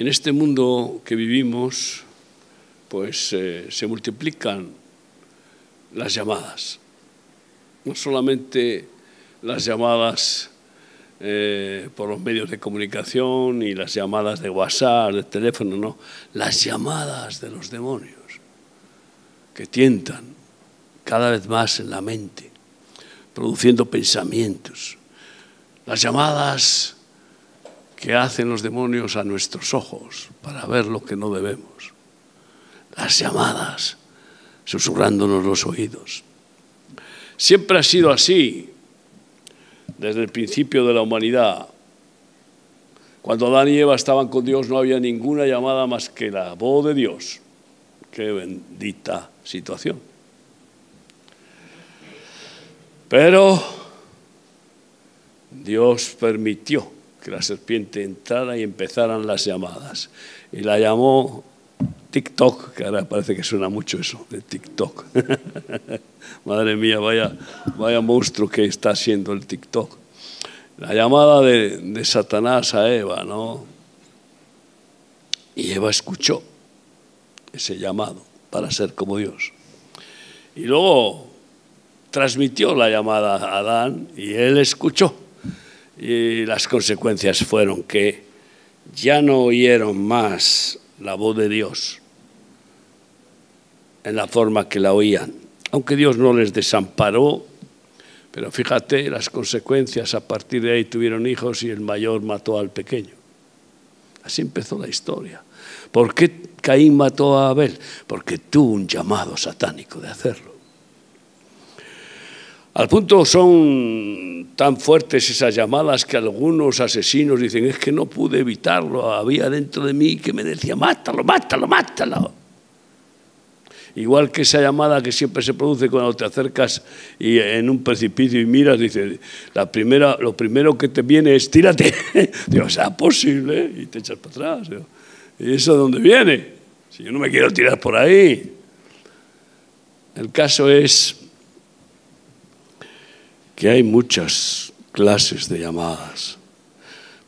En este mundo que vivimos, pues eh, se multiplican las llamadas. No solamente las llamadas eh, por los medios de comunicación y las llamadas de WhatsApp, de teléfono, no, las llamadas de los demonios que tientan cada vez más en la mente, produciendo pensamientos. Las llamadas que hacen los demonios a nuestros ojos para ver lo que no debemos. Las llamadas susurrándonos los oídos. Siempre ha sido así desde el principio de la humanidad. Cuando Adán y Eva estaban con Dios no había ninguna llamada más que la voz de Dios. Qué bendita situación. Pero Dios permitió que la serpiente entrara y empezaran las llamadas. Y la llamó TikTok, que ahora parece que suena mucho eso, de TikTok. Madre mía, vaya, vaya monstruo que está siendo el TikTok. La llamada de, de Satanás a Eva, ¿no? Y Eva escuchó ese llamado para ser como Dios. Y luego transmitió la llamada a Adán y él escuchó. Y las consecuencias fueron que ya no oyeron más la voz de Dios en la forma que la oían. Aunque Dios no les desamparó, pero fíjate las consecuencias, a partir de ahí tuvieron hijos y el mayor mató al pequeño. Así empezó la historia. ¿Por qué Caín mató a Abel? Porque tuvo un llamado satánico de hacerlo. Al punto son tan fuertes esas llamadas que algunos asesinos dicen, es que no pude evitarlo, había dentro de mí que me decía, mátalo, mátalo, mátalo. Igual que esa llamada que siempre se produce cuando te acercas y en un precipicio y miras, dice, la primera, lo primero que te viene es tírate. Digo, sea posible, y te echas para atrás. ¿Y eso de dónde viene? Si yo no me quiero tirar por ahí. El caso es que hay muchas clases de llamadas,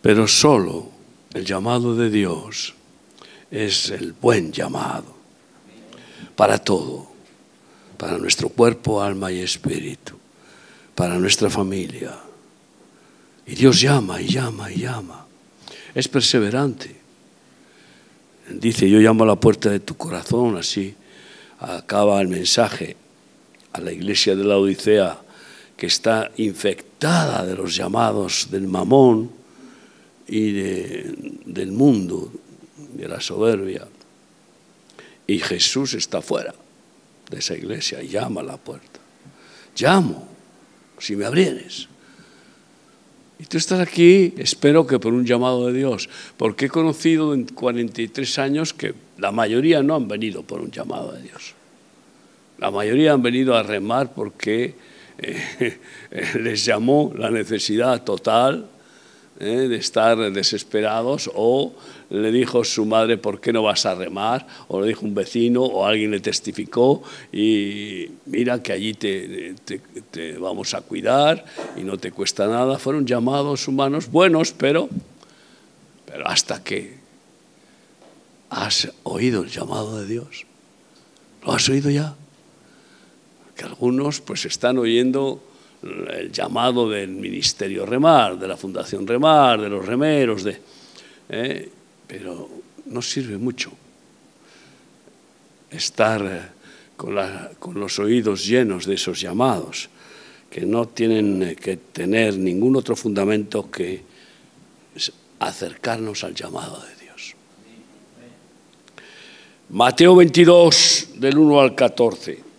pero solo el llamado de Dios es el buen llamado para todo, para nuestro cuerpo, alma y espíritu, para nuestra familia. Y Dios llama y llama y llama. Es perseverante. Dice, yo llamo a la puerta de tu corazón, así acaba el mensaje a la iglesia de la Odisea, que está infectada de los llamados del mamón y del mundo, de la soberbia. Y Jesús está fuera de esa iglesia, llama a la puerta. Llamo, si me abrieres. Y tú estás aquí, espero que por un llamado de Dios, porque he conocido en 43 años que la mayoría no han venido por un llamado de Dios. La mayoría han venido a remar porque les llamó la necesidad total ¿eh? de estar desesperados o le dijo su madre, ¿por qué no vas a remar? O le dijo un vecino o alguien le testificó y mira que allí te, te, vamos a cuidar y no te cuesta nada. Fueron llamados humanos buenos, pero, pero hasta que has oído el llamado de Dios. ¿Lo has oído ya? Algunos pues están oyendo el llamado del Ministerio Remar, de la Fundación Remar, de los remeros, de, ¿eh? pero no sirve mucho estar eh, con, con los oídos llenos de esos llamados, que no tienen eh, que tener ningún otro fundamento que acercarnos al llamado de Dios. Mateo 22, del 1 al 14.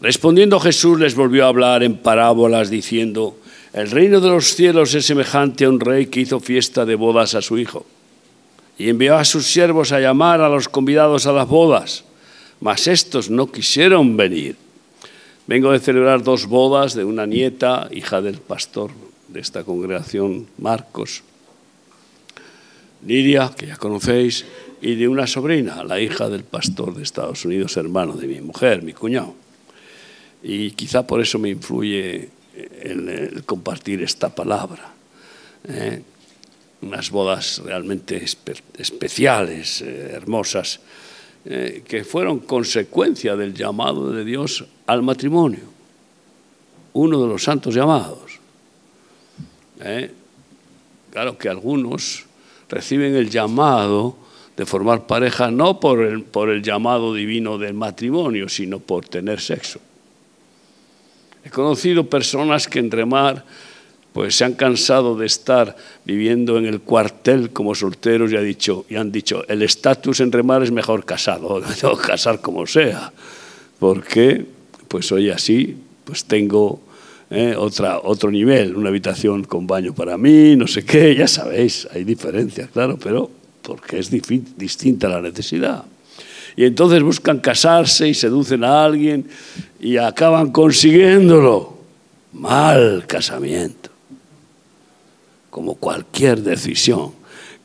Respondiendo Jesús les volvió a hablar en parábolas diciendo, el reino de los cielos es semejante a un rey que hizo fiesta de bodas a su hijo y envió a sus siervos a llamar a los convidados a las bodas, mas estos no quisieron venir. Vengo de celebrar dos bodas de una nieta, hija del pastor de esta congregación, Marcos, Lidia, que ya conocéis, y de una sobrina, la hija del pastor de Estados Unidos, hermano de mi mujer, mi cuñado y quizá por eso me influye el, compartir esta palabra. ¿eh? unas bodas realmente especiales, eh, hermosas, eh, que fueron consecuencia del llamado de Dios al matrimonio, uno de los santos llamados. Claro que algunos reciben el llamado de formar pareja no por el, por el llamado divino del matrimonio, sino por tener sexo. He conocido personas que en remar pues se han cansado de estar viviendo en el cuartel como solteros y, ha dicho, y han dicho, el estatus en remar es mejor casado, que casar como sea, porque pues hoy así, pues tengo eh, otra, otro nivel, una habitación con baño para mí, no sé qué, ya sabéis, hay diferencias, claro, pero porque es distinta la necesidad. Y entonces buscan casarse y seducen a alguien y acaban consiguiéndolo. Mal casamiento como cualquier decisión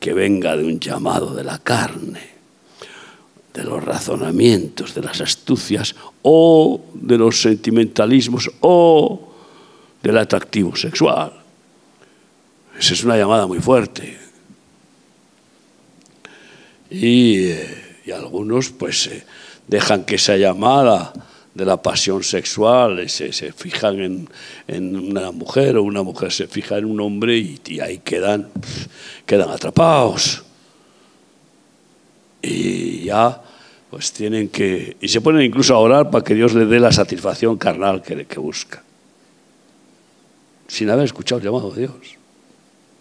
que venga de un llamado de la carne, de los razonamientos, de las astucias o de los sentimentalismos o del atractivo sexual. Esa es una llamada muy fuerte. Y, eh, algunos pues dejan que esa llamada de la pasión sexual, se, se fijan en, una mujer o una mujer se fija en un hombre y, ahí quedan, quedan atrapados. Y ya pues tienen que, y se ponen incluso a orar para que Dios le dé la satisfacción carnal que, que busca, sin haber escuchado el llamado de Dios,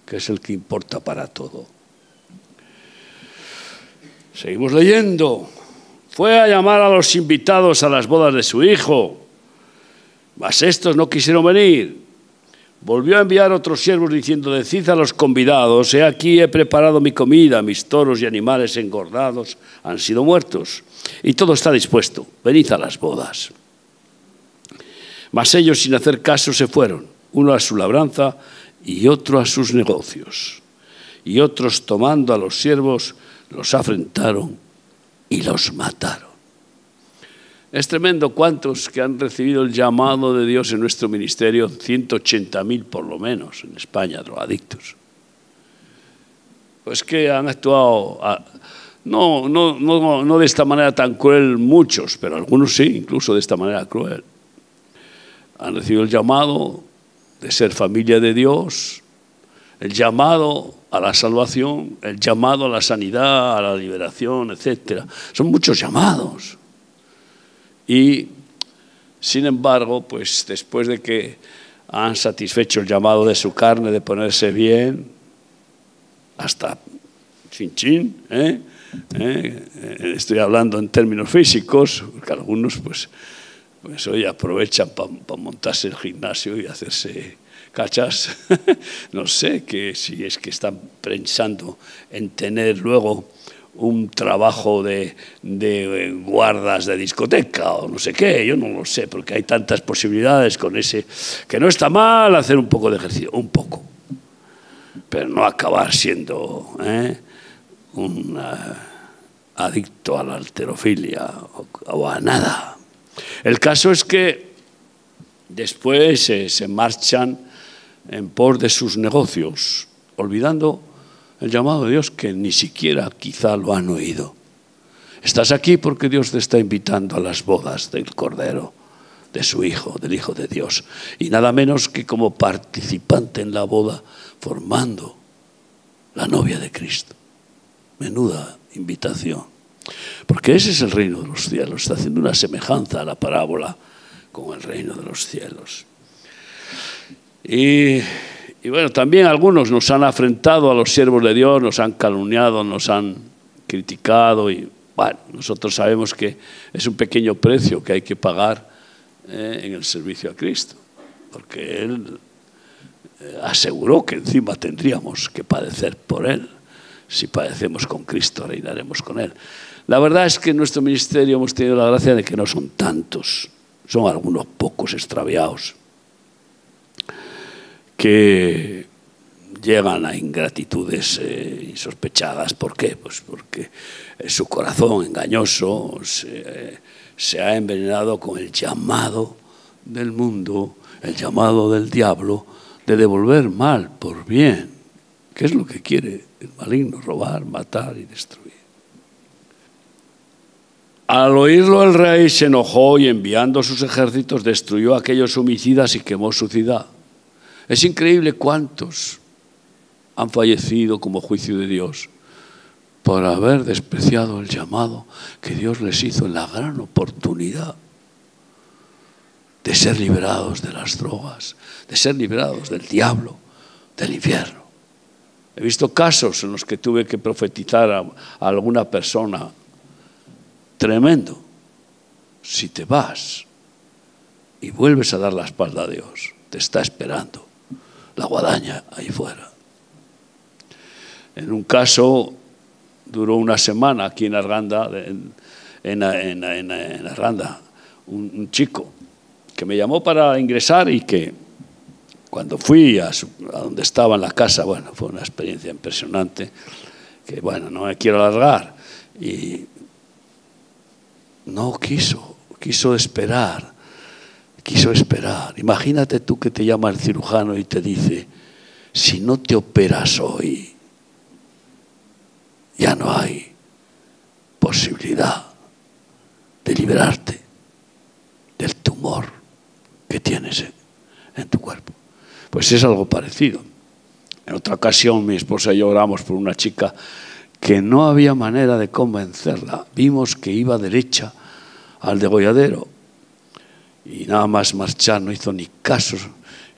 que es el que importa para todo. Seguimos leyendo. Fue a llamar a los invitados a las bodas de su hijo, mas estos no quisieron venir. Volvió a enviar otros siervos diciendo, decid a los convidados, he aquí he preparado mi comida, mis toros y animales engordados han sido muertos, y todo está dispuesto, venid a las bodas. Mas ellos sin hacer caso se fueron, uno a su labranza y otro a sus negocios. Y otros tomando a los siervos los afrentaron y los mataron. Es tremendo cuántos que han recibido el llamado de Dios en nuestro ministerio, 180.000 por lo menos en España, drogadictos. Pues que han actuado, no, no, no, no de esta manera tan cruel muchos, pero algunos sí, incluso de esta manera cruel. Han recibido el llamado de ser familia de Dios, el llamado a la salvación, el llamado a la sanidad, a la liberación, etc. Son muchos llamados. Y, sin embargo, pues después de que han satisfecho el llamado de su carne de ponerse bien, hasta chin chin, ¿eh? ¿Eh? estoy hablando en términos físicos, porque algunos pues, pues hoy aprovechan para montarse el gimnasio y hacerse ¿Cachas? no sé que si es que están pensando en tener luego un trabajo de, de, guardas de discoteca o no sé qué, yo no lo sé, porque hay tantas posibilidades con ese, que no está mal hacer un poco de ejercicio, un poco, pero no acabar siendo ¿eh? un uh, adicto a la alterofilia o, a nada. El caso es que después eh, se marchan en por de sus negocios, olvidando el llamado de Dios que ni siquiera quizá lo han oído. Estás aquí porque Dios te está invitando a las bodas del Cordero, de su Hijo, del Hijo de Dios, y nada menos que como participante en la boda, formando la novia de Cristo. Menuda invitación. Porque ese es el reino de los cielos. Está haciendo una semejanza a la parábola con el reino de los cielos. Y, bueno, también algunos nos han afrentado a los siervos de Dios, nos han calumniado, nos han criticado y bueno, nosotros sabemos que es un pequeño precio que hay que pagar eh, en el servicio a Cristo, porque Él eh, aseguró que encima tendríamos que padecer por Él. Si padecemos con Cristo, reinaremos con Él. La verdad es que en nuestro ministerio hemos tenido la gracia de que no son tantos, son algunos pocos extraviados que llegan a ingratitudes eh, insospechadas. ¿Por qué? Pues porque su corazón engañoso se, se, ha envenenado con el llamado del mundo, el llamado del diablo de devolver mal por bien. ¿Qué es lo que quiere el maligno? Robar, matar y destruir. Al oírlo el rey se enojó y enviando sus ejércitos destruyó a aquellos homicidas y quemó su ciudad. Es increíble cuántos han fallecido como juicio de Dios por haber despreciado el llamado que Dios les hizo en la gran oportunidad de ser liberados de las drogas, de ser liberados del diablo, del infierno. He visto casos en los que tuve que profetizar a, alguna persona tremendo. Si te vas y vuelves a dar la espalda a Dios, te está esperando la guadaña ahí fuera. En un caso duró una semana aquí en Arganda, en, un, chico que me llamó para ingresar y que cuando fui a, donde estaba en la casa, bueno, fue una experiencia impresionante, que bueno, no me quiero alargar, y no quiso, quiso esperar, quiso esperar. Imagínate tú que te llama el cirujano y te dice, si no te operas hoy, ya no hay posibilidad de liberarte del tumor que tienes en tu cuerpo. Pues es algo parecido. En otra ocasión mi esposa y yo oramos por una chica que no había manera de convencerla. Vimos que iba derecha al degolladero y nada más marchar no hizo ni caso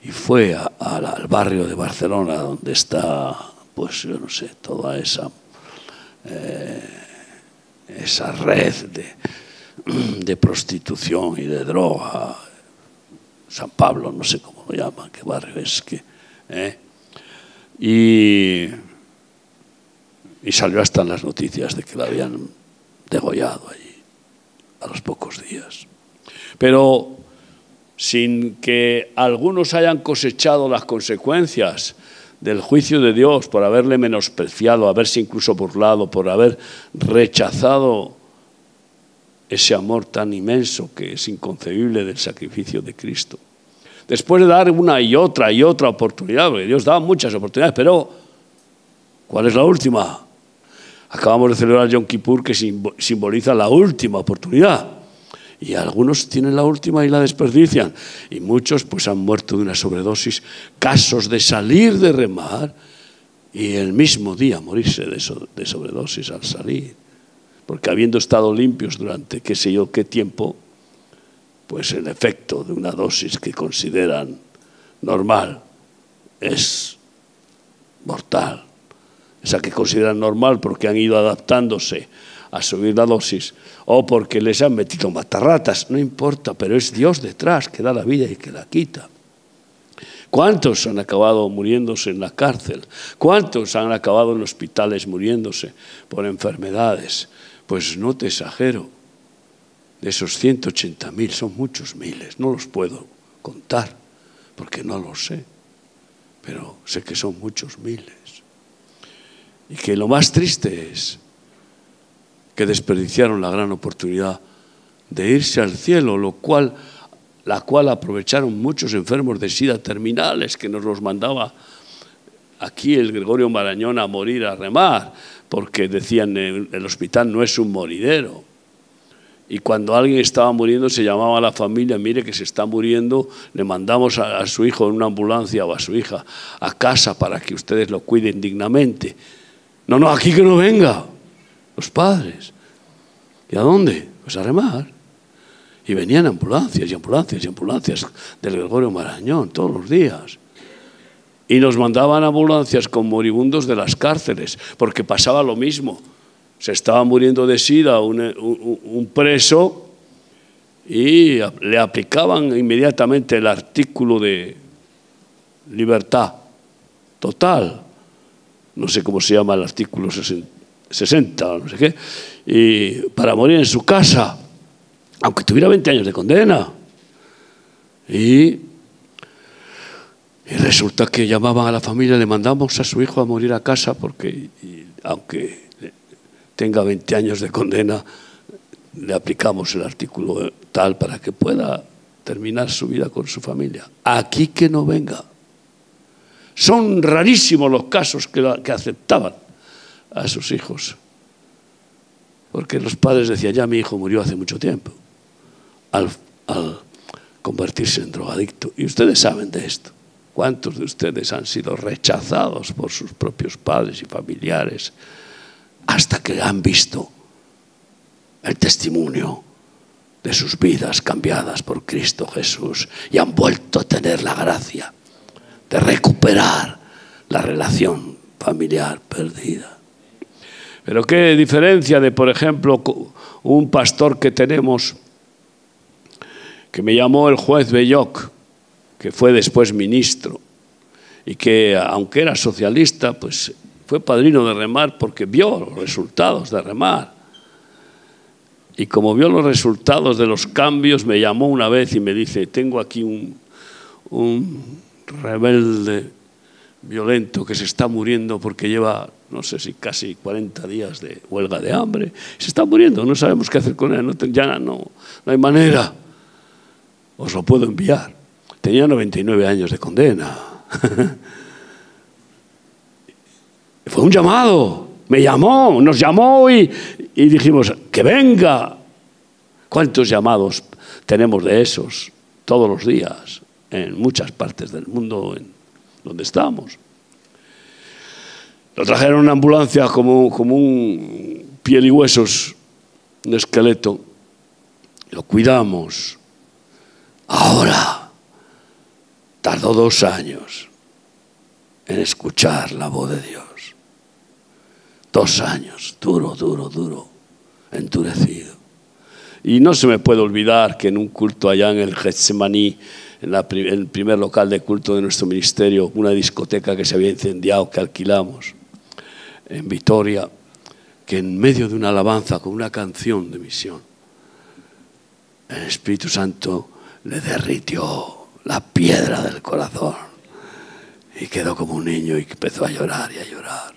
y fue al barrio de Barcelona donde está, pues yo no sé, toda esa eh, esa red de, prostitución y de droga. San Pablo, no sé cómo lo llaman, qué barrio es que. Eh, y, y salió hasta en las noticias de que la habían degollado allí a los pocos días. Pero sin que algunos hayan cosechado las consecuencias del juicio de Dios por haberle menospreciado, haberse incluso burlado, por haber rechazado ese amor tan inmenso que es inconcebible del sacrificio de Cristo. Después de dar una y otra y otra oportunidad, porque Dios da muchas oportunidades, pero ¿cuál es la última? Acabamos de celebrar Yom Kippur que simboliza la última oportunidad y algunos tienen la última y la desperdician. Y muchos pues han muerto de una sobredosis, casos de salir de remar y el mismo día morirse de, sobredosis al salir. Porque habiendo estado limpios durante qué sé yo qué tiempo, pues el efecto de una dosis que consideran normal es mortal. Esa que consideran normal porque han ido adaptándose a subir la dosis o porque les han metido matarratas, no importa, pero es Dios detrás que da la vida y que la quita. ¿Cuántos han acabado muriéndose en la cárcel? ¿Cuántos han acabado en hospitales muriéndose por enfermedades? Pues no te exagero, de esos 180.000 son muchos miles, no los puedo contar porque no lo sé, pero sé que son muchos miles. Y que lo más triste es que desperdiciaron la gran oportunidad de irse al cielo, lo cual, la cual aprovecharon muchos enfermos de sida terminales que nos los mandaba aquí el Gregorio Marañón a morir a remar, porque decían el hospital no es un moridero. Y cuando alguien estaba muriendo se llamaba a la familia, mire que se está muriendo, le mandamos a, a su hijo en una ambulancia o a su hija a casa para que ustedes lo cuiden dignamente. No, no, aquí que no venga los padres. ¿Y a dónde? Pues a remar. Y venían ambulancias y ambulancias y ambulancias del Gregorio Marañón todos los días. Y nos mandaban ambulancias con moribundos de las cárceles, porque pasaba lo mismo. Se estaba muriendo de sida un, un preso y le aplicaban inmediatamente el artículo de libertad total. No sé cómo se llama el artículo 60 60 o no sé qué, y para morir en su casa, aunque tuviera 20 años de condena. Y, resulta que llamaban a la familia, le mandamos a su hijo a morir a casa porque, aunque tenga 20 años de condena, le aplicamos el artículo tal para que pueda terminar su vida con su familia. Aquí que no venga. Son rarísimos los casos que, que aceptaban a sus hijos. Porque los padres decían, ya mi hijo murió hace mucho tiempo, al, al convertirse en drogadicto. Y ustedes saben de esto. ¿Cuántos de ustedes han sido rechazados por sus propios padres y familiares hasta que han visto el testimonio de sus vidas cambiadas por Cristo Jesús y han vuelto a tener la gracia de recuperar la relación familiar perdida? Pero qué diferencia de, por ejemplo, un pastor que tenemos que me llamó el juez Belloc, que fue después ministro, y que aunque era socialista, pues fue padrino de remar porque vio los resultados de remar. Y como vio los resultados de los cambios, me llamó una vez y me dice, tengo aquí un, un rebelde violento que se está muriendo porque lleva, no sé si casi 40 días de huelga de hambre. Se está muriendo, no sabemos qué hacer con él, no, ya no, no hay manera os lo puedo enviar. Tenía 99 años de condena. Fue un llamado, me llamó, nos llamó y, y dijimos, que venga. ¿Cuántos llamados tenemos de esos todos los días en muchas partes del mundo en donde estamos? Lo trajeron en una ambulancia como, como un piel y huesos, un esqueleto. Lo cuidamos, Ahora, tardó dos años en escuchar la voz de Dios. Dos años, duro, duro, duro, endurecido. Y no se me puede olvidar que en un culto allá en el Getsemaní, en, el primer local de culto de nuestro ministerio, una discoteca que se había incendiado, que alquilamos en Vitoria, que en medio de una alabanza con una canción de misión, el Espíritu Santo le derritió la piedra del corazón y quedó como un niño y empezó a llorar y a llorar.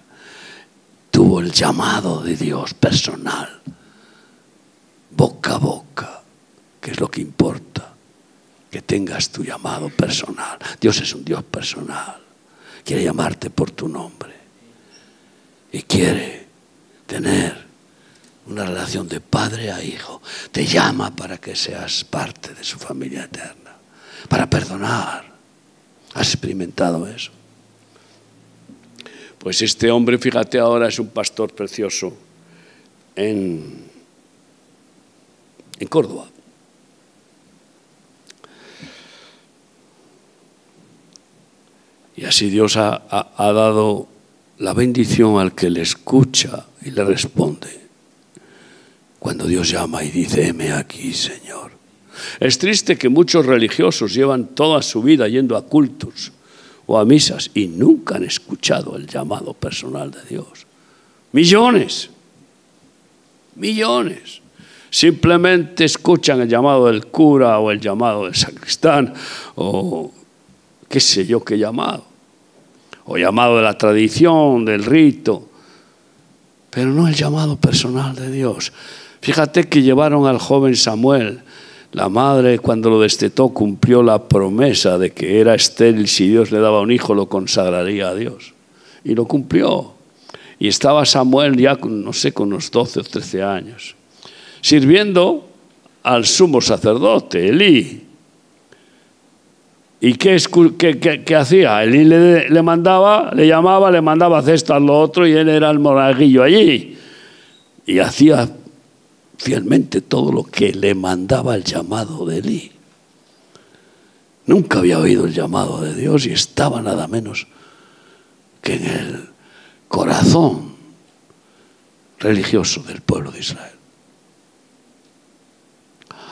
Tuvo el llamado de Dios personal, boca a boca, que es lo que importa, que tengas tu llamado personal. Dios es un Dios personal, quiere llamarte por tu nombre y quiere tener una relación de padre a hijo. Te llama para que seas parte de su familia eterna, para perdonar. ¿Has experimentado eso? Pues este hombre, fíjate ahora, es un pastor precioso en, en Córdoba. Y así Dios ha, ha dado la bendición al que le escucha y le responde cuando Dios llama y dice, heme aquí, Señor. Es triste que muchos religiosos llevan toda su vida yendo a cultos o a misas y nunca han escuchado el llamado personal de Dios. Millones, millones. Simplemente escuchan el llamado del cura o el llamado del sacristán o qué sé yo qué llamado. O llamado de la tradición, del rito, pero no el llamado personal de Dios. Fíjate que llevaron al joven Samuel. La madre cuando lo destetó cumplió la promesa de que era estéril, si Dios le daba un hijo lo consagraría a Dios. Y lo cumplió. Y estaba Samuel ya, no sé, con unos 12 o 13 años, sirviendo al sumo sacerdote, Elí. ¿Y qué, hacía? Elí le, mandaba, le llamaba, le mandaba cestas lo otro y él era el moraguillo allí. Y hacía fielmente todo lo que le mandaba el llamado de Elí. Nunca había oído el llamado de Dios y estaba nada menos que en el corazón religioso del pueblo de Israel.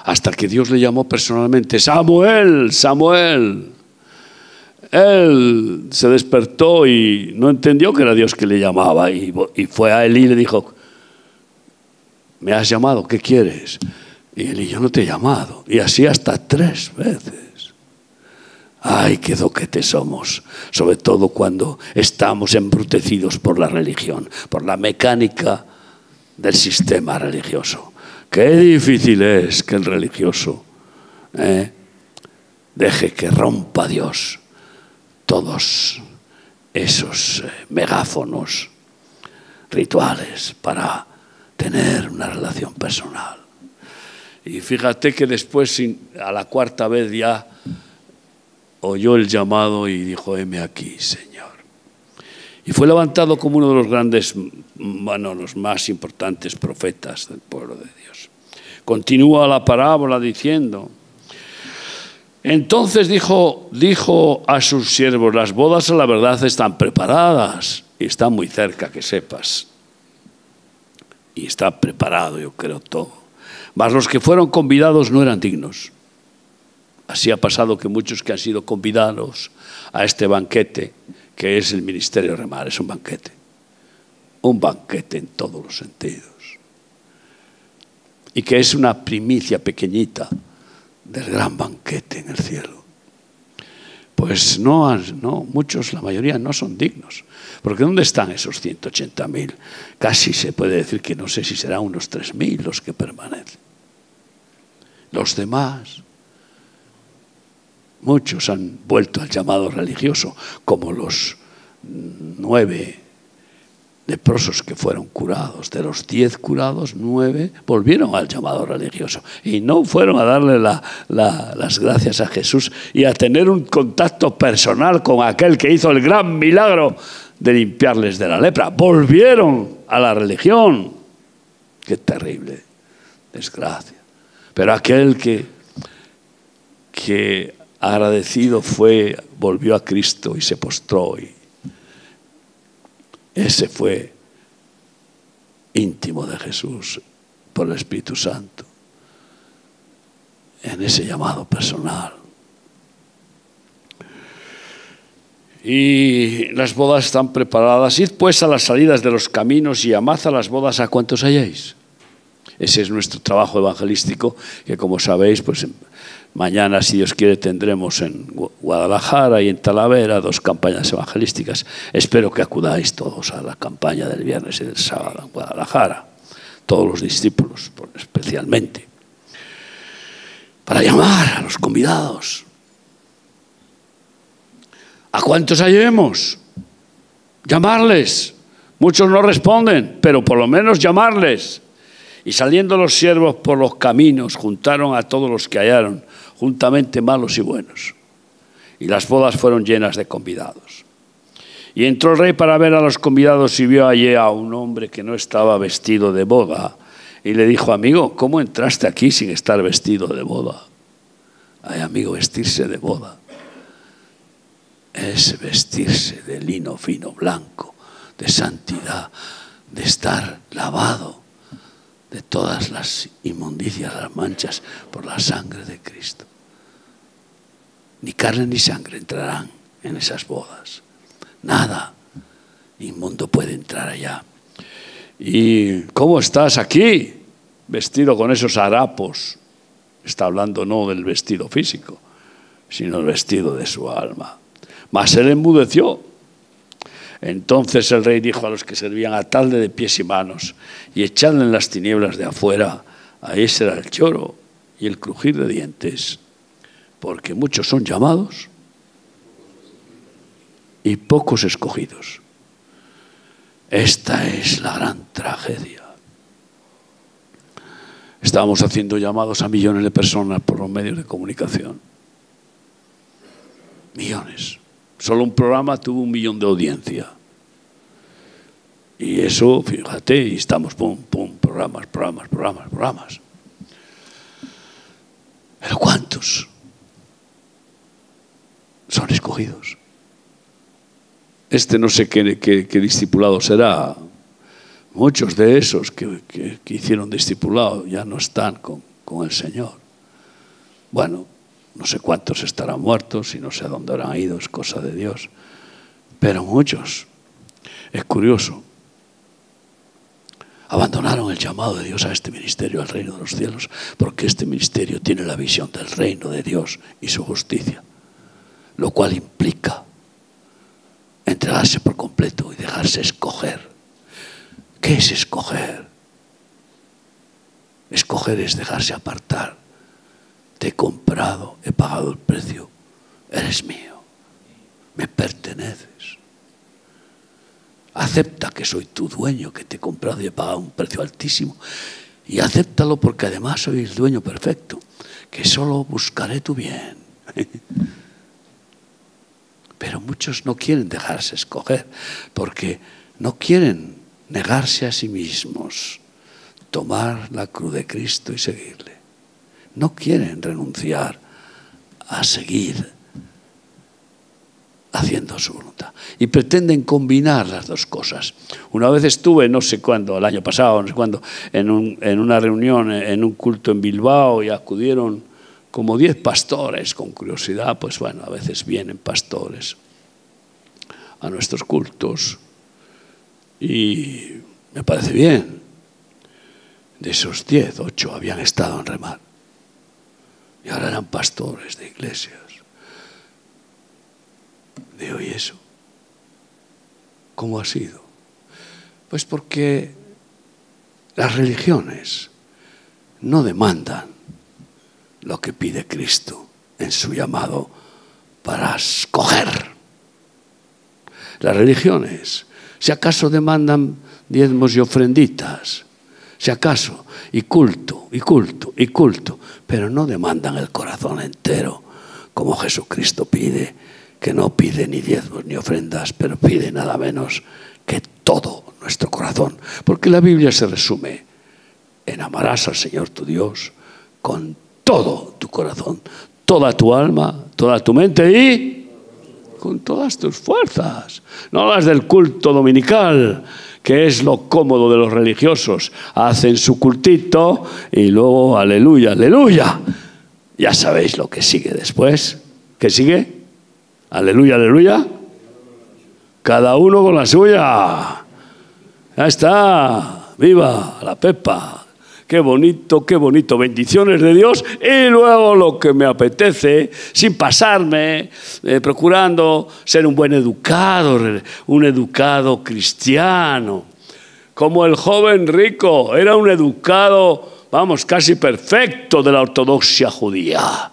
Hasta que Dios le llamó personalmente, Samuel, Samuel. Él se despertó y no entendió que era Dios que le llamaba y, fue a Elí y le dijo, me has llamado, ¿qué quieres? Y y yo no te he llamado. Y así hasta tres veces. Ay, qué doquete somos, sobre todo cuando estamos embrutecidos por la religión, por la mecánica del sistema religioso. Qué difícil es que el religioso eh, deje que rompa Dios todos esos eh, megáfonos rituales para tener una relación personal. Y fíjate que después, a la cuarta vez ya, oyó el llamado y dijo, heme aquí, Señor. Y fue levantado como uno de los grandes, bueno, los más importantes profetas del pueblo de Dios. Continúa la parábola diciendo, entonces dijo, dijo a sus siervos, las bodas a la verdad están preparadas y están muy cerca, que sepas. Y está preparado, yo creo, todo. Mas los que fueron convidados no eran dignos. Así ha pasado que muchos que han sido convidados a este banquete, que es el ministerio remar, es un banquete. Un banquete en todos los sentidos. Y que es una primicia pequeñita del gran banquete en el cielo. Pues no, no, muchos, la mayoría no son dignos. Porque ¿dónde están esos 180.000? Casi se puede decir que no sé si serán unos 3.000 los que permanecen. Los demás Muchos han vuelto al llamado religioso, como los nueve leprosos que fueron curados. De los diez curados, nueve volvieron al llamado religioso y no fueron a darle las gracias a Jesús y a tener un contacto personal con aquel que hizo el gran milagro de limpiarles de la lepra. Volvieron a la religión. Qué terrible desgracia. Pero aquel que, que agradecido fue, volvió a Cristo y se postró. Y ese fue íntimo de Jesús por el Espíritu Santo, en ese llamado personal. Y las bodas están preparadas. Id pues a las salidas de los caminos y amad las bodas a cuantos hayáis. Ese es nuestro trabajo evangelístico, que como sabéis, pues Mañana, si Dios quiere, tendremos en Guadalajara y en Talavera dos campañas evangelísticas. Espero que acudáis todos a la campaña del viernes y del sábado en Guadalajara, todos los discípulos especialmente, para llamar a los convidados. ¿A cuántos hallemos? Llamarles. Muchos no responden, pero por lo menos llamarles. Y saliendo los siervos por los caminos, juntaron a todos los que hallaron juntamente malos y buenos. Y las bodas fueron llenas de convidados. Y entró el rey para ver a los convidados y vio allí a un hombre que no estaba vestido de boda. Y le dijo, amigo, ¿cómo entraste aquí sin estar vestido de boda? Ay, amigo, vestirse de boda es vestirse de lino fino blanco, de santidad, de estar lavado de todas las inmundicias, las manchas por la sangre de Cristo. Ni carne ni sangre entrarán en esas bodas. Nada inmundo puede entrar allá. ¿Y cómo estás aquí? Vestido con esos harapos. Está hablando no del vestido físico, sino el vestido de su alma. Mas él enmudeció entonces el rey dijo a los que servían, atadle de pies y manos y echadle en las tinieblas de afuera. Ahí será el lloro y el crujir de dientes, porque muchos son llamados y pocos escogidos. Esta es la gran tragedia. Estábamos haciendo llamados a millones de personas por los medios de comunicación. Millones. Solo un programa tuvo un millón de audiencia. Y eso, fíjate, estamos, pum, pum, programas, programas, programas, programas. Pero ¿cuántos son escogidos? Este no sé qué, discipulado será. Muchos de esos que, que, hicieron discipulado ya no están con, con el Señor. Bueno, no sé cuántos estarán muertos y no sé a dónde habrán ido, es cosa de Dios. Pero muchos. Es curioso. Abandonaron el llamado de Dios a este ministerio, al reino de los cielos, porque este ministerio tiene la visión del reino de Dios y su justicia, lo cual implica entregarse por completo y dejarse escoger. ¿Qué es escoger? Escoger es dejarse apartar te he comprado, he pagado el precio, eres mío, me perteneces. Acepta que soy tu dueño, que te he comprado y he pagado un precio altísimo. Y acéptalo porque además soy el dueño perfecto, que solo buscaré tu bien. Pero muchos no quieren dejarse escoger porque no quieren negarse a sí mismos, tomar la cruz de Cristo y seguirle. No quieren renunciar a seguir haciendo su voluntad. Y pretenden combinar las dos cosas. Una vez estuve, no sé cuándo, el año pasado, no sé cuándo, en, una reunión, en un culto en Bilbao y acudieron como diez pastores. Con curiosidad, pues bueno, a veces vienen pastores a nuestros cultos y me parece bien. De esos diez, ocho habían estado en remar. Y ahora eran pastores de iglesias. De hoy eso. ¿Cómo ha sido? Pues porque las religiones no demandan lo que pide Cristo en su llamado para escoger. Las religiones, si acaso demandan diezmos y ofrenditas, si acaso, y culto, y culto, y culto, pero no demandan el corazón entero, como Jesucristo pide, que no pide ni diezmos ni ofrendas, pero pide nada menos que todo nuestro corazón. Porque la Biblia se resume en amarás al Señor tu Dios con todo tu corazón, toda tu alma, toda tu mente y con todas tus fuerzas. No las del culto dominical, que es lo cómodo de los religiosos. Hacen su cultito y luego aleluya, aleluya. Ya sabéis lo que sigue después. ¿Qué sigue? Aleluya, aleluya. Cada uno con la suya. Ya está. Viva la Pepa. Qué bonito, qué bonito. Bendiciones de Dios. Y luego lo que me apetece, sin pasarme, eh, procurando ser un buen educado, un educado cristiano. Como el joven rico, era un educado, vamos, casi perfecto de la ortodoxia judía.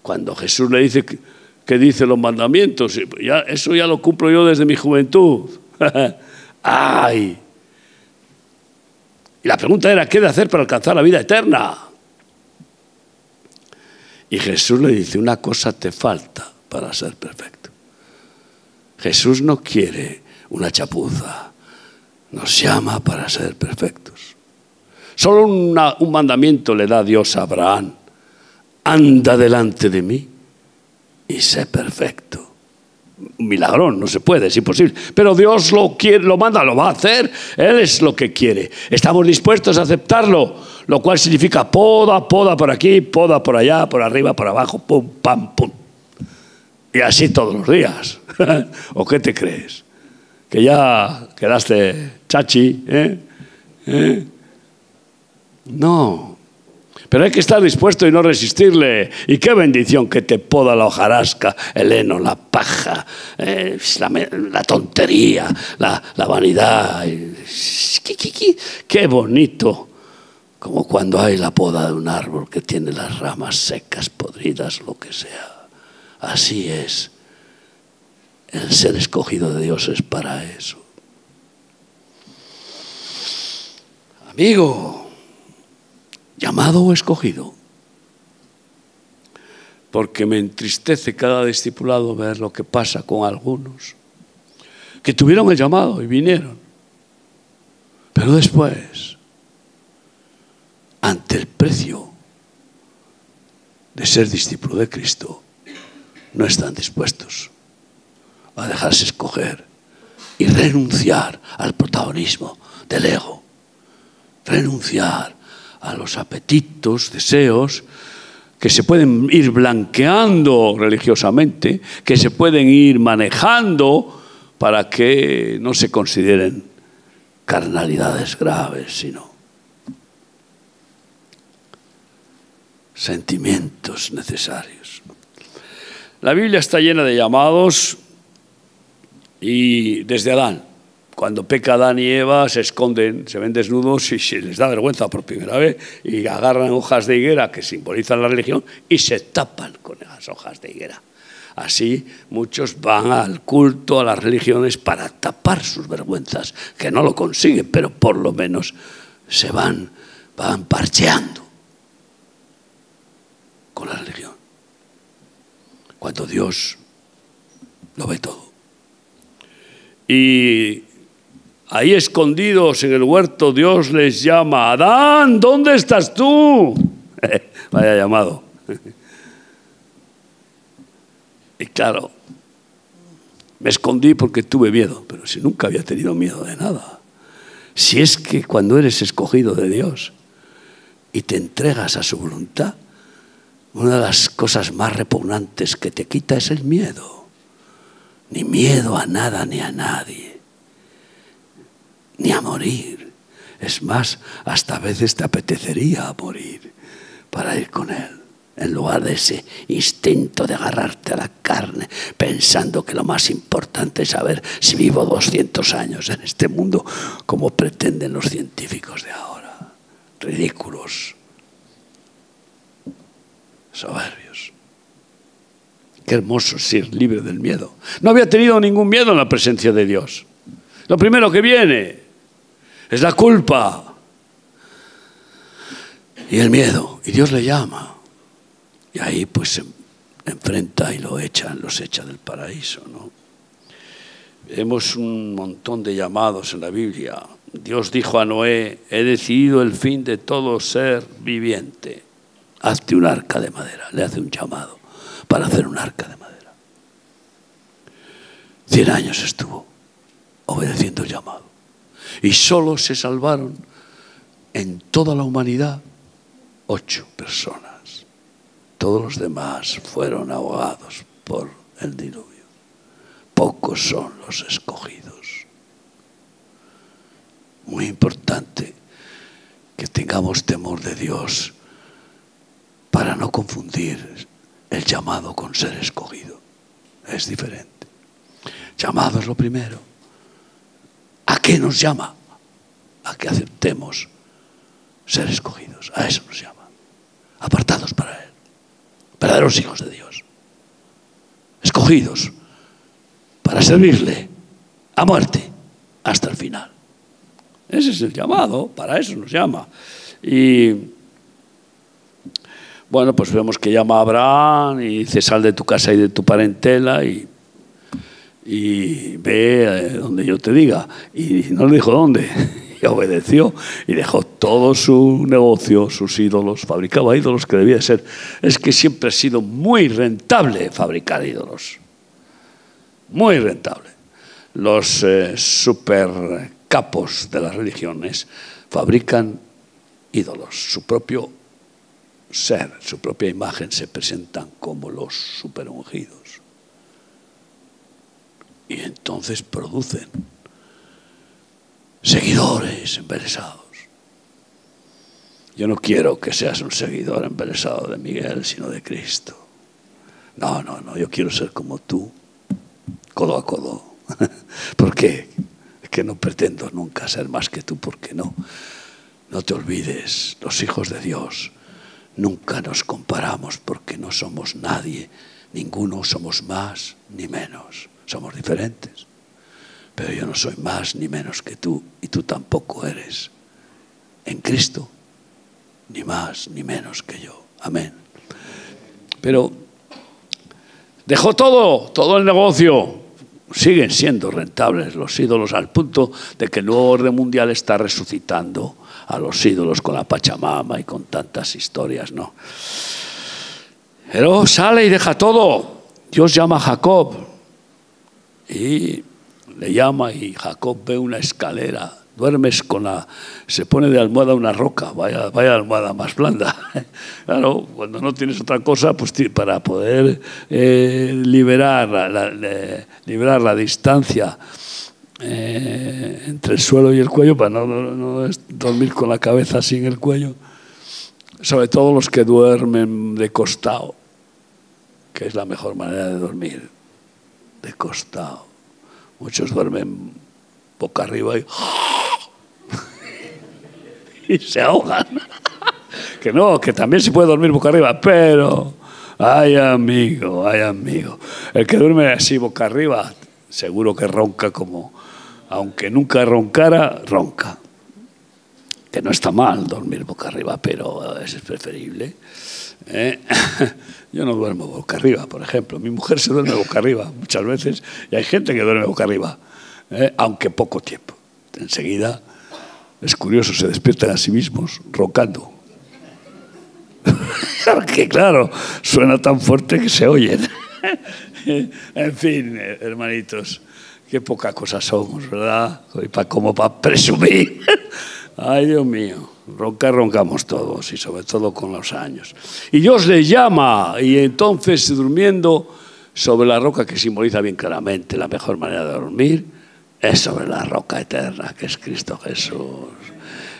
Cuando Jesús le dice que, dice los mandamientos, ya, eso ya lo cumplo yo desde mi juventud. ¡Ay! Y la pregunta era, ¿qué de hacer para alcanzar la vida eterna? Y Jesús le dice, una cosa te falta para ser perfecto. Jesús no quiere una chapuza, nos llama para ser perfectos. Solo un mandamiento le da Dios a Abraham, anda delante de mí y sé perfecto un milagrón, no se puede, es imposible. Pero Dios lo quiere, lo manda, lo va a hacer, Él es lo que quiere. Estamos dispuestos a aceptarlo, lo cual significa poda, poda por aquí, poda por allá, por arriba, por abajo, pum, pam, pum. Y así todos los días. ¿O qué te crees? Que ya quedaste chachi, ¿eh? ¿Eh? No, pero hay que estar dispuesto y no resistirle. Y qué bendición que te poda la hojarasca, el heno, la paja, eh, la, tontería, la, vanidad. Qué bonito. Como cuando hay la poda de un árbol que tiene las ramas secas, podridas, lo que sea. Así es. El ser escogido de Dios es para eso. Amigo, llamado o escogido. Porque me entristece cada discipulado ver lo que pasa con algunos que tuvieron el llamado y vinieron. Pero después, ante el precio de ser discípulo de Cristo, no están dispuestos a dejarse escoger y renunciar al protagonismo del ego, renunciar a los apetitos, deseos, que se pueden ir blanqueando religiosamente, que se pueden ir manejando para que no se consideren carnalidades graves, sino sentimientos necesarios. La Biblia está llena de llamados y desde Adán cuando peca Adán y Eva se esconden, se ven desnudos y se les da vergüenza por primera vez y agarran hojas de higuera que simbolizan la religión y se tapan con esas hojas de higuera. Así muchos van al culto, a las religiones, para tapar sus vergüenzas, que no lo consiguen, pero por lo menos se van, van parcheando con la religión. Cuando Dios lo ve todo. Y ahí escondidos en el huerto, Dios les llama, Adán, ¿dónde estás tú? Vaya llamado. Y claro, me escondí porque tuve miedo, pero si nunca había tenido miedo de nada. Si es que cuando eres escogido de Dios y te entregas a su voluntad, una de las cosas más repugnantes que te quita es el miedo. Ni miedo a nada ni a nadie, ni a morir. Es más, hasta a veces te apetecería morir para ir con Él en lugar de ese instinto de agarrarte a la carne, pensando que lo más importante es saber si vivo 200 años en este mundo, como pretenden los científicos de ahora. Ridículos, soberbios. Qué hermoso ser libre del miedo. No había tenido ningún miedo en la presencia de Dios. Lo primero que viene es la culpa y el miedo. Y Dios le llama. Y ahí pues se enfrenta y lo echan, los echa del paraíso. ¿no? Vemos un montón de llamados en la Biblia. Dios dijo a Noé, he decidido el fin de todo ser viviente. Hazte un arca de madera. Le hace un llamado para hacer un arca de madera. Cien años estuvo obedeciendo el llamado. Y solo se salvaron en toda la humanidad ocho personas. Todos los demás fueron ahogados por el diluvio. Pocos son los escogidos. Muy importante que tengamos temor de Dios para no confundir el llamado con ser escogido. Es diferente. Llamado es lo primero. ¿A qué nos llama? A que aceptemos ser escogidos. A eso nos llama. Apartados para Él verdaderos hijos de Dios, escogidos para servirle a muerte hasta el final. Ese es el llamado, para eso nos llama. Y bueno, pues vemos que llama a Abraham y dice, sal de tu casa y de tu parentela y, y ve eh, donde yo te diga. Y no le dijo dónde y obedeció y dejó todo su negocio, sus ídolos, fabricaba ídolos que debía ser. Es que siempre ha sido muy rentable fabricar ídolos. Muy rentable. Los eh, super capos de las religiones fabrican ídolos, su propio ser, su propia imagen se presentan como los super ungidos. Y entonces producen seguidores embelesados. Yo no quiero que seas un seguidor embelesado de Miguel, sino de Cristo. No, no, no, yo quiero ser como tú, codo a codo. ¿Por qué? Es que no pretendo nunca ser más que tú, porque no. No te olvides, los hijos de Dios nunca nos comparamos porque no somos nadie, ninguno somos más ni menos, somos diferentes pero yo no soy más ni menos que tú y tú tampoco eres en Cristo ni más ni menos que yo. Amén. Pero dejó todo, todo el negocio. Siguen siendo rentables los ídolos al punto de que el nuevo orden mundial está resucitando a los ídolos con la Pachamama y con tantas historias, ¿no? Pero sale y deja todo. Dios llama a Jacob y le llama y Jacob ve una escalera. Duermes con la. Se pone de almohada una roca, vaya, vaya almohada más blanda. Claro, cuando no tienes otra cosa, pues para poder eh, liberar, la, liberar la distancia eh, entre el suelo y el cuello, para no, no dormir con la cabeza sin el cuello. Sobre todo los que duermen de costado, que es la mejor manera de dormir, de costado. Muchos duermen boca arriba y, y se ahogan. que no, que también se puede dormir boca arriba, pero Ay, amigo, ay, amigo. El que duerme así boca arriba, seguro que ronca como, aunque nunca roncara, ronca. Que no está mal dormir boca arriba, pero es preferible. ¿eh? Yo no duermo boca arriba, por ejemplo. Mi mujer se duerme boca arriba muchas veces y hay gente que duerme boca arriba, ¿eh? aunque poco tiempo. Enseguida, es curioso, se despiertan a sí mismos roncando. que claro, suena tan fuerte que se oyen. en fin, hermanitos, qué poca cosa somos, ¿verdad? Como para presumir. Ay, Dios mío, roncar roncamos todos y sobre todo con los años. Y Dios le llama y entonces durmiendo sobre la roca que simboliza bien claramente la mejor manera de dormir es sobre la roca eterna que es Cristo Jesús,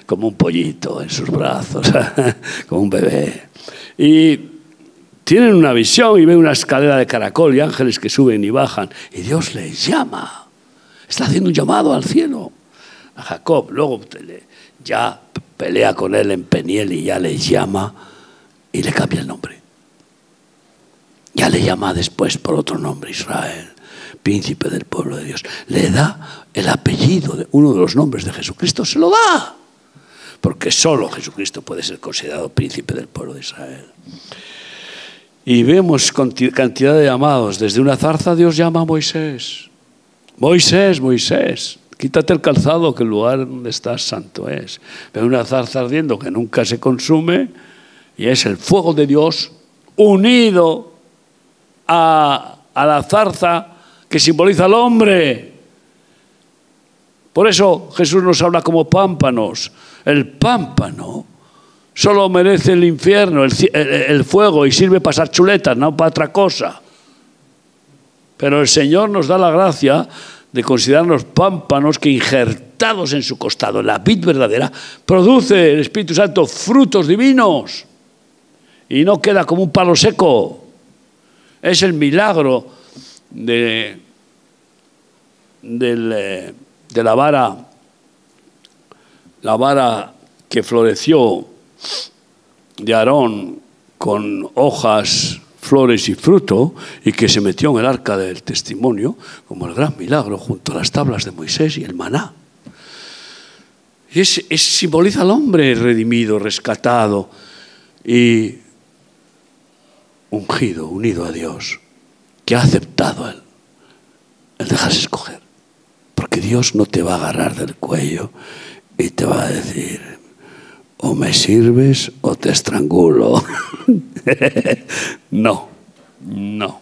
como un pollito en sus brazos, como un bebé. Y tienen una visión y ven una escalera de caracol y ángeles que suben y bajan y Dios les llama. Está haciendo un llamado al cielo a Jacob. Luego ya pelea con él en Peniel y ya le llama y le cambia el nombre. Ya le llama después por otro nombre, Israel, príncipe del pueblo de Dios. Le da el apellido de uno de los nombres de Jesucristo, se lo da. Porque solo Jesucristo puede ser considerado príncipe del pueblo de Israel. Y vemos cantidad de llamados. Desde una zarza Dios llama a Moisés. Moisés, Moisés. Quítate el calzado, que el lugar donde estás santo es. Ve una zarza ardiendo que nunca se consume y es el fuego de Dios unido a, la zarza que simboliza al hombre. Por eso Jesús nos habla como pámpanos. El pámpano solo merece el infierno, el, fuego y sirve para pasar chuletas, no para otra cosa. Pero el Señor nos da la gracia de considerar los pámpanos que injertados en su costado, la vid verdadera, produce el Espíritu Santo frutos divinos y no queda como un palo seco. Es el milagro de, de, de la vara, la vara que floreció de Aarón con hojas flores y fruto y que se metió en el arca del testimonio como el gran milagro junto a las tablas de Moisés y el maná. Y es, simboliza al hombre redimido, rescatado y ungido, unido a Dios, que ha aceptado el, el dejarse escoger. Porque Dios no te va a agarrar del cuello y te va a decir, o me sirves o te estrangulo. no, no.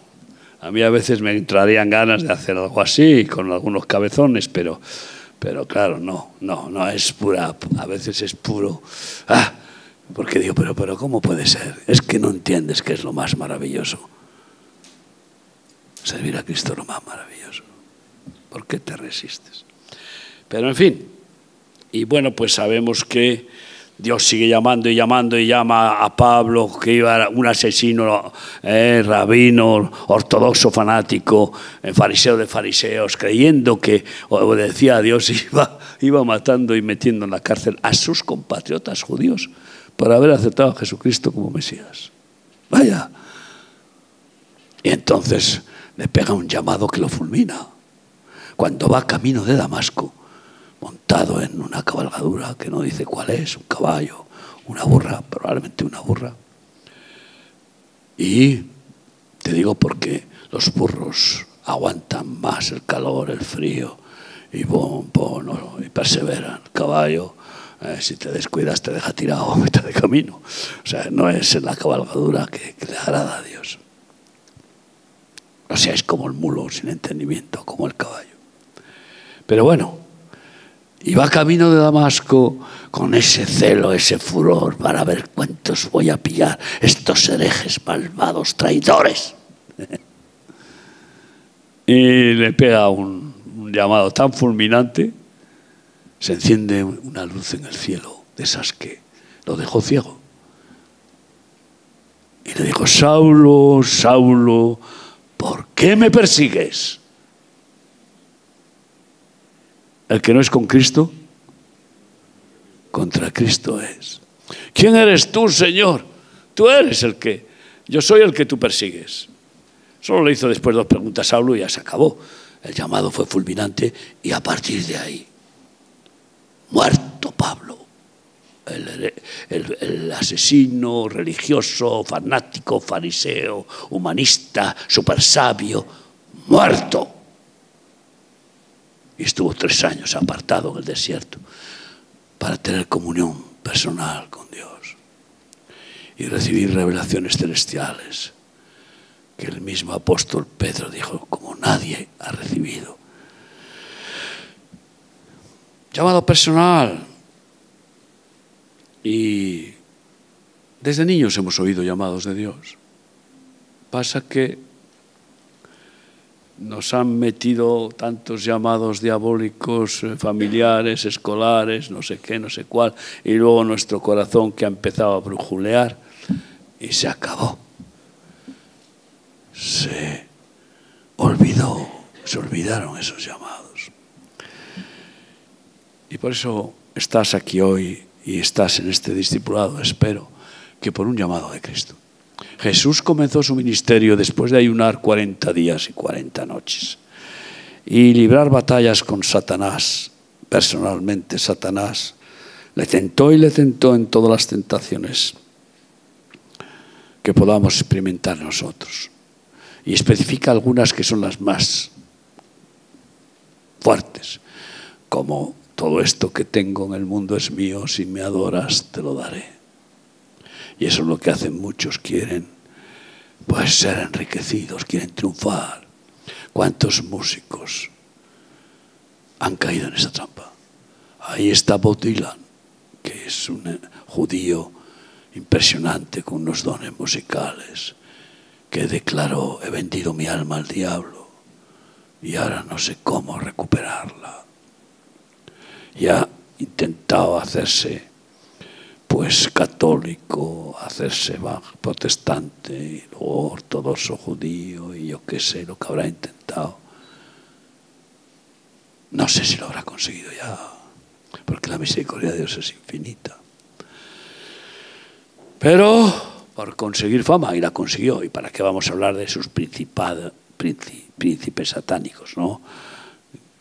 A mí a veces me entrarían ganas de hacer algo así, con algunos cabezones, pero, pero claro, no, no, no es pura, a veces es puro. Ah, porque digo, pero, pero ¿cómo puede ser? Es que no entiendes que es lo más maravilloso. Servir a Cristo es lo más maravilloso. ¿Por qué te resistes? Pero en fin, y bueno, pues sabemos que Dios sigue llamando y llamando y llama a Pablo, que iba un asesino, eh, rabino, ortodoxo, fanático, eh, fariseo de fariseos, creyendo que obedecía a Dios, iba, iba matando y metiendo en la cárcel a sus compatriotas judíos por haber aceptado a Jesucristo como Mesías. Vaya. Y entonces le pega un llamado que lo fulmina. Cuando va camino de Damasco, montado en una cabalgadura que no dice cuál es, un caballo, una burra, probablemente una burra. Y te digo porque los burros aguantan más el calor, el frío, y, bon, y perseveran. El caballo, eh, si te descuidas, te deja tirado a mitad de camino. O sea, no es la cabalgadura que, que le agrada a Dios. O sea, es como el mulo sin entendimiento, como el caballo. Pero bueno, y va camino de Damasco con ese celo, ese furor para ver cuántos voy a pillar, estos herejes malvados, traidores. y le pega un, llamado tan fulminante, se enciende una luz en el cielo, de esas que lo dejó ciego. Y le dijo, Saulo, Saulo, ¿por qué me persigues? El que no es con Cristo, contra Cristo es. ¿Quién eres tú, Señor? Tú eres el que yo soy el que tú persigues. Solo le hizo después dos preguntas a Saulo y ya se acabó. El llamado fue fulminante y a partir de ahí, muerto Pablo, el, el, asesino religioso, fanático, fariseo, humanista, super sabio, muerto. Y estuvo tres años apartado en el desierto para tener comunión personal con Dios y recibir revelaciones celestiales que el mismo apóstol Pedro dijo, como nadie ha recibido. Llamado personal. Y desde niños hemos oído llamados de Dios. Pasa que nos han metido tantos llamados diabólicos, eh, familiares, escolares, no sé qué, no sé cuál, y luego nuestro corazón que ha empezado a brujulear y se acabó. Se olvidó, se olvidaron esos llamados. Y por eso estás aquí hoy y estás en este discipulado, espero, que por un llamado de Cristo. Jesús comenzó su ministerio después de ayunar 40 días y 40 noches y librar batallas con Satanás. Personalmente, Satanás le tentó y le tentó en todas las tentaciones que podamos experimentar nosotros. Y especifica algunas que son las más fuertes, como todo esto que tengo en el mundo es mío, si me adoras te lo daré. Y eso es lo que hacen muchos, quieren pues ser enriquecidos, quieren triunfar. ¿Cuántos músicos han caído en esa trampa? Ahí está Bob Dylan, que es un judío impresionante con unos dones musicales, que declaró, he vendido mi alma al diablo y ahora no sé cómo recuperarla. Y ha intentado hacerse pues católico, hacerse protestante, y luego ortodoxo judío, y yo qué sé lo que habrá intentado. No sé si lo habrá conseguido ya, porque la misericordia de Dios es infinita. Pero por conseguir fama, y la consiguió, y para qué vamos a hablar de sus príncipes satánicos, ¿no?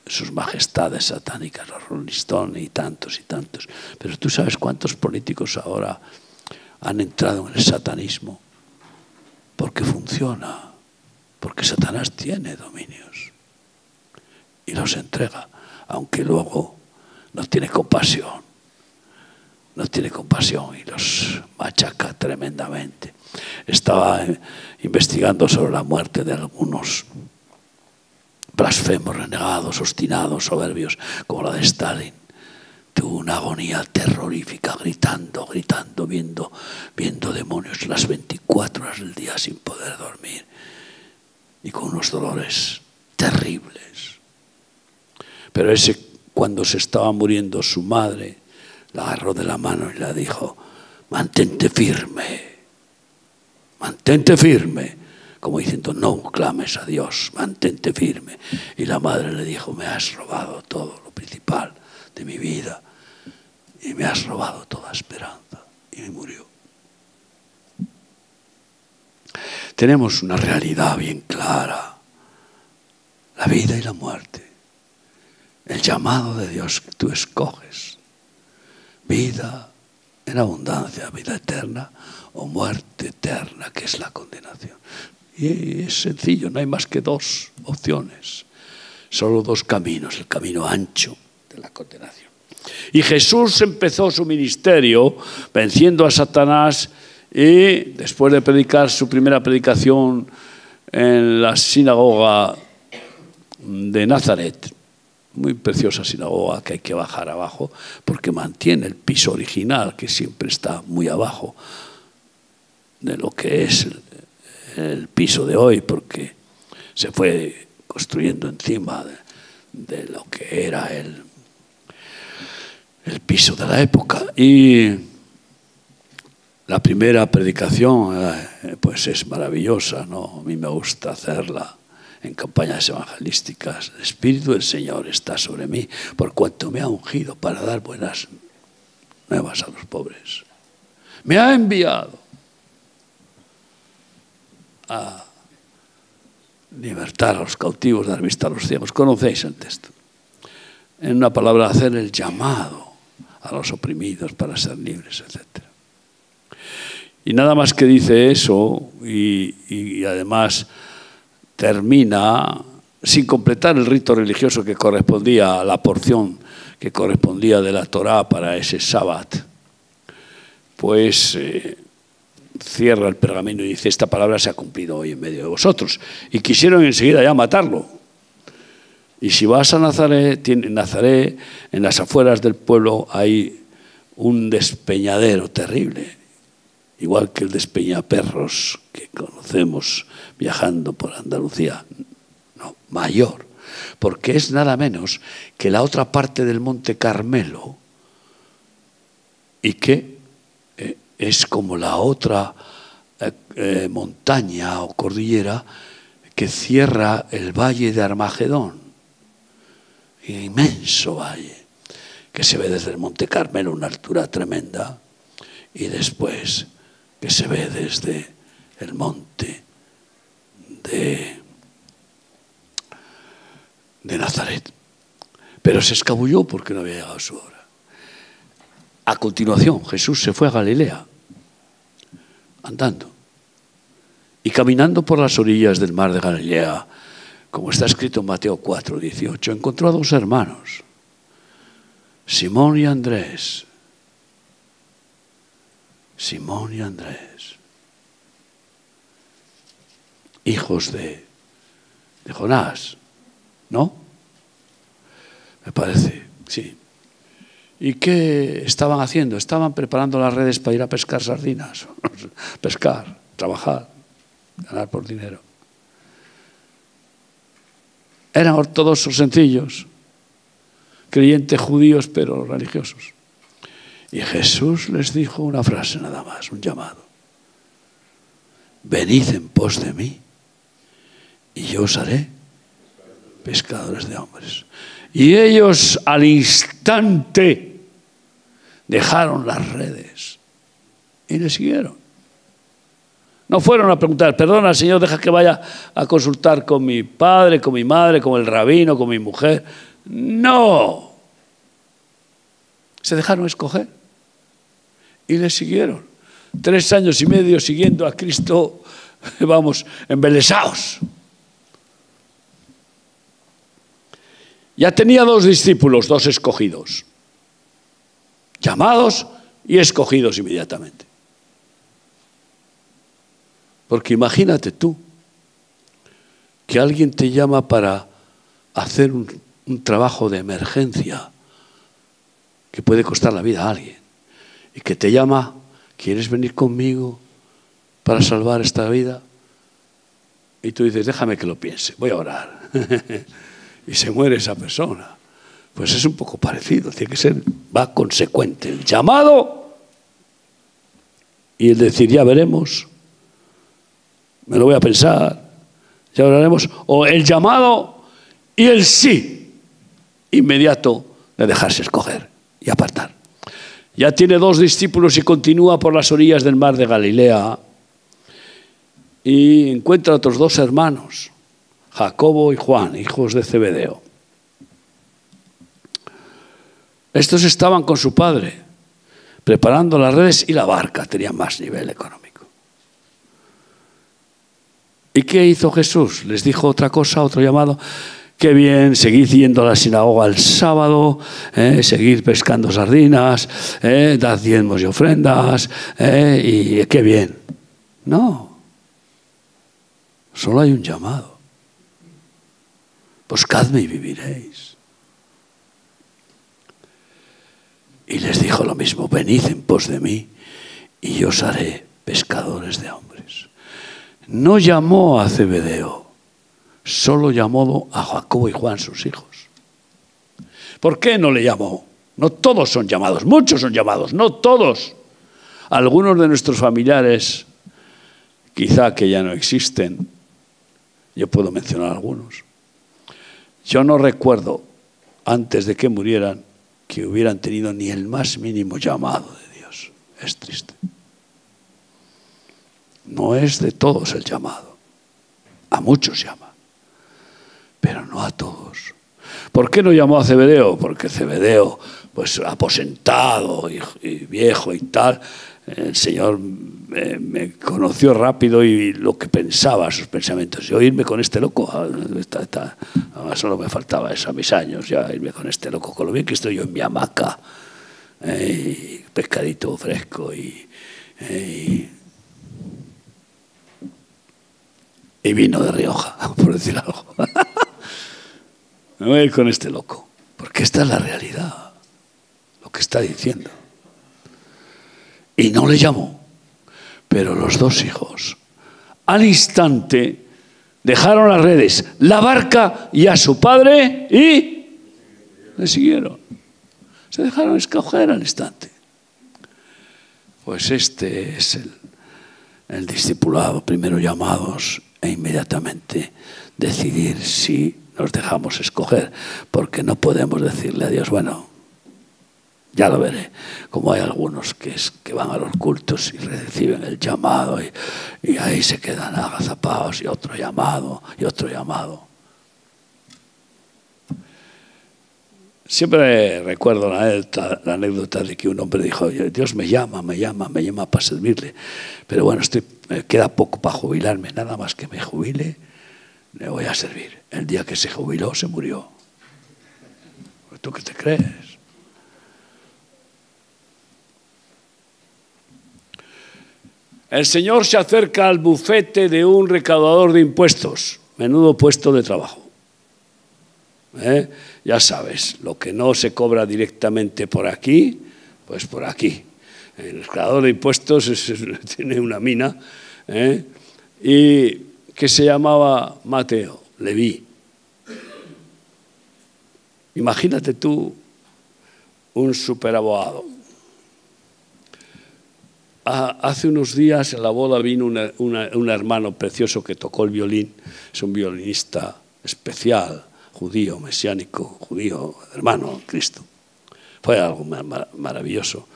Sus majestades satánicas, los Rolling y tantos y tantos. Pero tú sabes cuántos políticos ahora han entrado en el satanismo porque funciona, porque Satanás tiene dominios y los entrega, aunque luego no tiene compasión no tiene compasión y los machaca tremendamente. Estaba eh, investigando sobre la muerte de algunos blasfemos, renegados, obstinados, soberbios, como la de Stalin. Tuvo una agonía terrorífica, gritando, gritando, viendo, viendo demonios las 24 horas del día sin poder dormir y con unos dolores terribles. Pero ese, cuando se estaba muriendo su madre, la agarró de la mano y le dijo, mantente firme, mantente firme, como diciendo, no clames a Dios, mantente firme. Y la madre le dijo, me has robado todo lo principal de mi vida y me has robado toda esperanza. Y murió. Tenemos una realidad bien clara, la vida y la muerte, el llamado de Dios que tú escoges vida en abundancia, vida eterna o muerte eterna, que es la condenación. Y es sencillo, no hay más que dos opciones, solo dos caminos, el camino ancho de la condenación. Y Jesús empezó su ministerio venciendo a Satanás y después de predicar su primera predicación en la sinagoga de Nazaret, muy preciosa sinagoga que hay que bajar abajo porque mantiene el piso original que siempre está muy abajo de lo que es el, piso de hoy porque se fue construyendo encima de, lo que era el, el piso de la época y la primera predicación eh, pues es maravillosa, ¿no? A mí me gusta hacerla en campañas evangelísticas. El Espíritu del Señor está sobre mí, por cuanto me ha ungido para dar buenas nuevas a los pobres. Me ha enviado a libertar a los cautivos, dar vista a los ciegos. Conocéis el texto. En una palabra, hacer el llamado a los oprimidos para ser libres, etc. Y nada más que dice eso y, además termina sin completar el rito religioso que correspondía a la porción que correspondía de la Torá para ese sábado, pues eh, cierra el pergamino y dice, esta palabra se ha cumplido hoy en medio de vosotros. Y quisieron enseguida ya matarlo. Y si vas a Nazaret, en Nazaret, en las afueras del pueblo hay un despeñadero terrible, igual que el despeñaperros que conocemos viajando por Andalucía, no, mayor, porque es nada menos que la otra parte del Monte Carmelo y que es como la otra eh, eh, montaña o cordillera que cierra el valle de Armagedón, inmenso valle, que se ve desde el Monte Carmelo, una altura tremenda, y después que se ve desde el monte de, de Nazaret. Pero se escabulló porque no había llegado su hora. A continuación, Jesús se fue a Galilea, andando, y caminando por las orillas del mar de Galilea, como está escrito en Mateo 4, 18, encontró a dos hermanos, Simón y Andrés. Simón y Andrés hijos de, de Jonás, ¿no? Me parece, sí. ¿Y qué estaban haciendo? Estaban preparando las redes para ir a pescar sardinas, pescar, trabajar, ganar por dinero. Eran ortodoxos sencillos, creyentes judíos pero religiosos. Y Jesús les dijo una frase nada más, un llamado. Venid en pos de mí y yo os haré pescadores de hombres. Y ellos al instante dejaron las redes y le siguieron. No fueron a preguntar, perdona Señor, deja que vaya a consultar con mi padre, con mi madre, con el rabino, con mi mujer. No. Se dejaron escoger y le siguieron. Tres años y medio siguiendo a Cristo, vamos, embelesados. Ya tenía dos discípulos, dos escogidos, llamados y escogidos inmediatamente. Porque imagínate tú que alguien te llama para hacer un, trabajo de emergencia que puede costar la vida a alguien y que te llama, ¿quieres venir conmigo para salvar esta vida? Y tú dices, déjame que lo piense, voy a orar. y se muere esa persona. Pues es un poco parecido, tiene que ser, va consecuente. El llamado y el decir, ya veremos, me lo voy a pensar, ya hablaremos, o el llamado y el sí inmediato de dejarse escoger y apartar. Ya tiene dos discípulos y continúa por las orillas del mar de Galilea y encuentra a otros dos hermanos Jacobo y Juan, hijos de Zebedeo. Estos estaban con su padre, preparando las redes y la barca, tenía más nivel económico. ¿Y qué hizo Jesús? Les dijo otra cosa, otro llamado. Qué bien, seguid yendo a la sinagoga el sábado, eh, pescando sardinas, eh, dad diezmos y ofrendas, eh, y qué bien. No, solo hay un llamado buscadme y viviréis. Y les dijo lo mismo, venid en pos de mí y yo os haré pescadores de hombres. No llamó a Zebedeo, solo llamó a Jacobo y Juan, sus hijos. ¿Por qué no le llamó? No todos son llamados, muchos son llamados, no todos. Algunos de nuestros familiares, quizá que ya no existen, yo puedo mencionar algunos, yo no recuerdo, antes de que murieran, que hubieran tenido ni el más mínimo llamado de Dios. Es triste. No es de todos el llamado. muchos llama, pero no a todos. ¿Por qué no llamó a Cebedeo? Porque Cebedeo, pues aposentado y, viejo y tal, el Señor me, conoció rápido y lo que pensaba, sus pensamientos. Yo irme con este loco, ah, solo me faltaba eso a mis años, ya irme con este loco, con lo bien que estoy yo en mi hamaca, eh, pescadito fresco y, eh, y vino de Rioja, por decir algo. Me voy a ir con este loco, porque esta es la realidad, lo que está diciendo. Y no le llamó, pero los dos hijos, al instante, dejaron las redes, la barca y a su padre y le siguieron. Se dejaron escoger al instante. Pues este es el, discipulado, primero llamados e inmediatamente decidir si nos dejamos escoger, porque no podemos decirle a Dios, bueno, ya lo veré, como hay algunos que, van a los cultos y reciben el llamado y, ahí se quedan agazapados y otro llamado y otro llamado. Siempre recuerdo la, anécdota de que un hombre dijo, Dios me llama, me llama, me llama para servirle, pero bueno, queda poco para jubilarme, nada más que me jubile, le voy a servir. El día que se jubiló, se murió. ¿Tú qué te crees? El Señor se acerca al bufete de un recaudador de impuestos. Menudo puesto de trabajo. ¿Eh? Ya sabes, lo que no se cobra directamente por aquí, pues por aquí. El recaudador de impuestos tiene una mina ¿eh? y que se llamaba Mateo, Leví. Imagínate tú un superabogado. Ah, hace unos días en la boda vino un hermano precioso que tocó el violín, es un violinista especial, judío, mesiánico, judío, hermano, Cristo. Fue algo maravilloso.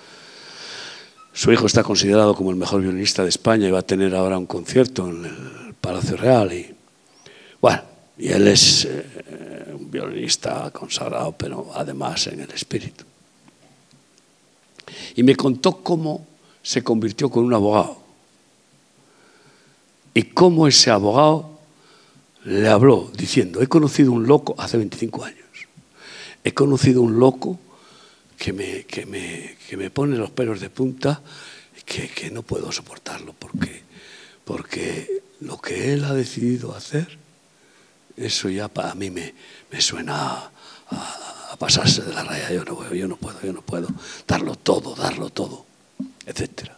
Su hijo está considerado como el mejor violinista de España y va a tener ahora un concierto en el Palacio Real. Y, bueno, y él es eh, un violinista consagrado, pero además en el espíritu. Y me contó cómo se convirtió con un abogado. Y cómo ese abogado le habló diciendo, he conocido un loco hace 25 años. He conocido un loco que me, que me, que me pone los pelos de punta que, que no puedo soportarlo porque, porque lo que él ha decidido hacer, eso ya para mí me, me suena a, pasarse de la raya. Yo no, yo no puedo, yo no puedo darlo todo, darlo todo, etc.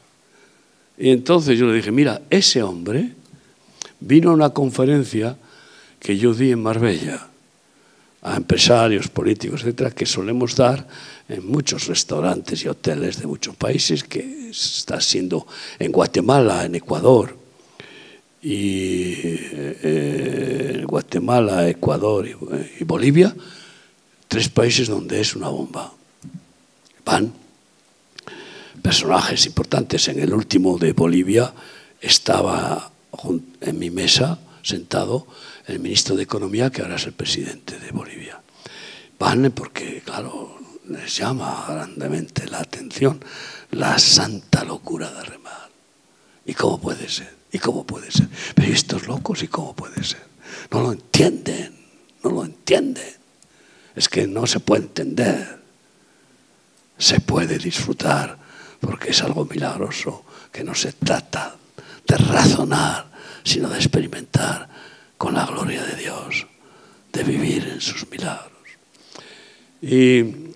Y entonces yo le dije, mira, ese hombre vino a una conferencia que yo di en Marbella a empresarios, políticos, etcétera, que solemos dar en muchos restaurantes y hoteles de muchos países, que está siendo en Guatemala, en Ecuador, y eh, Guatemala, Ecuador y, Bolivia, tres países donde es una bomba. Van personajes importantes. En el último de Bolivia estaba en mi mesa sentado el ministro de Economía, que ahora es el presidente de Bolivia. Van porque, claro, les llama grandemente la atención la santa locura de remar. ¿Y cómo puede ser? ¿Y cómo puede ser? Pero estos locos, ¿y cómo puede ser? No lo entienden, no lo entienden. Es que no se puede entender. Se puede disfrutar porque es algo milagroso que no se trata de razonar, sino de experimentar con la gloria de Dios, de vivir en sus milagros. Y,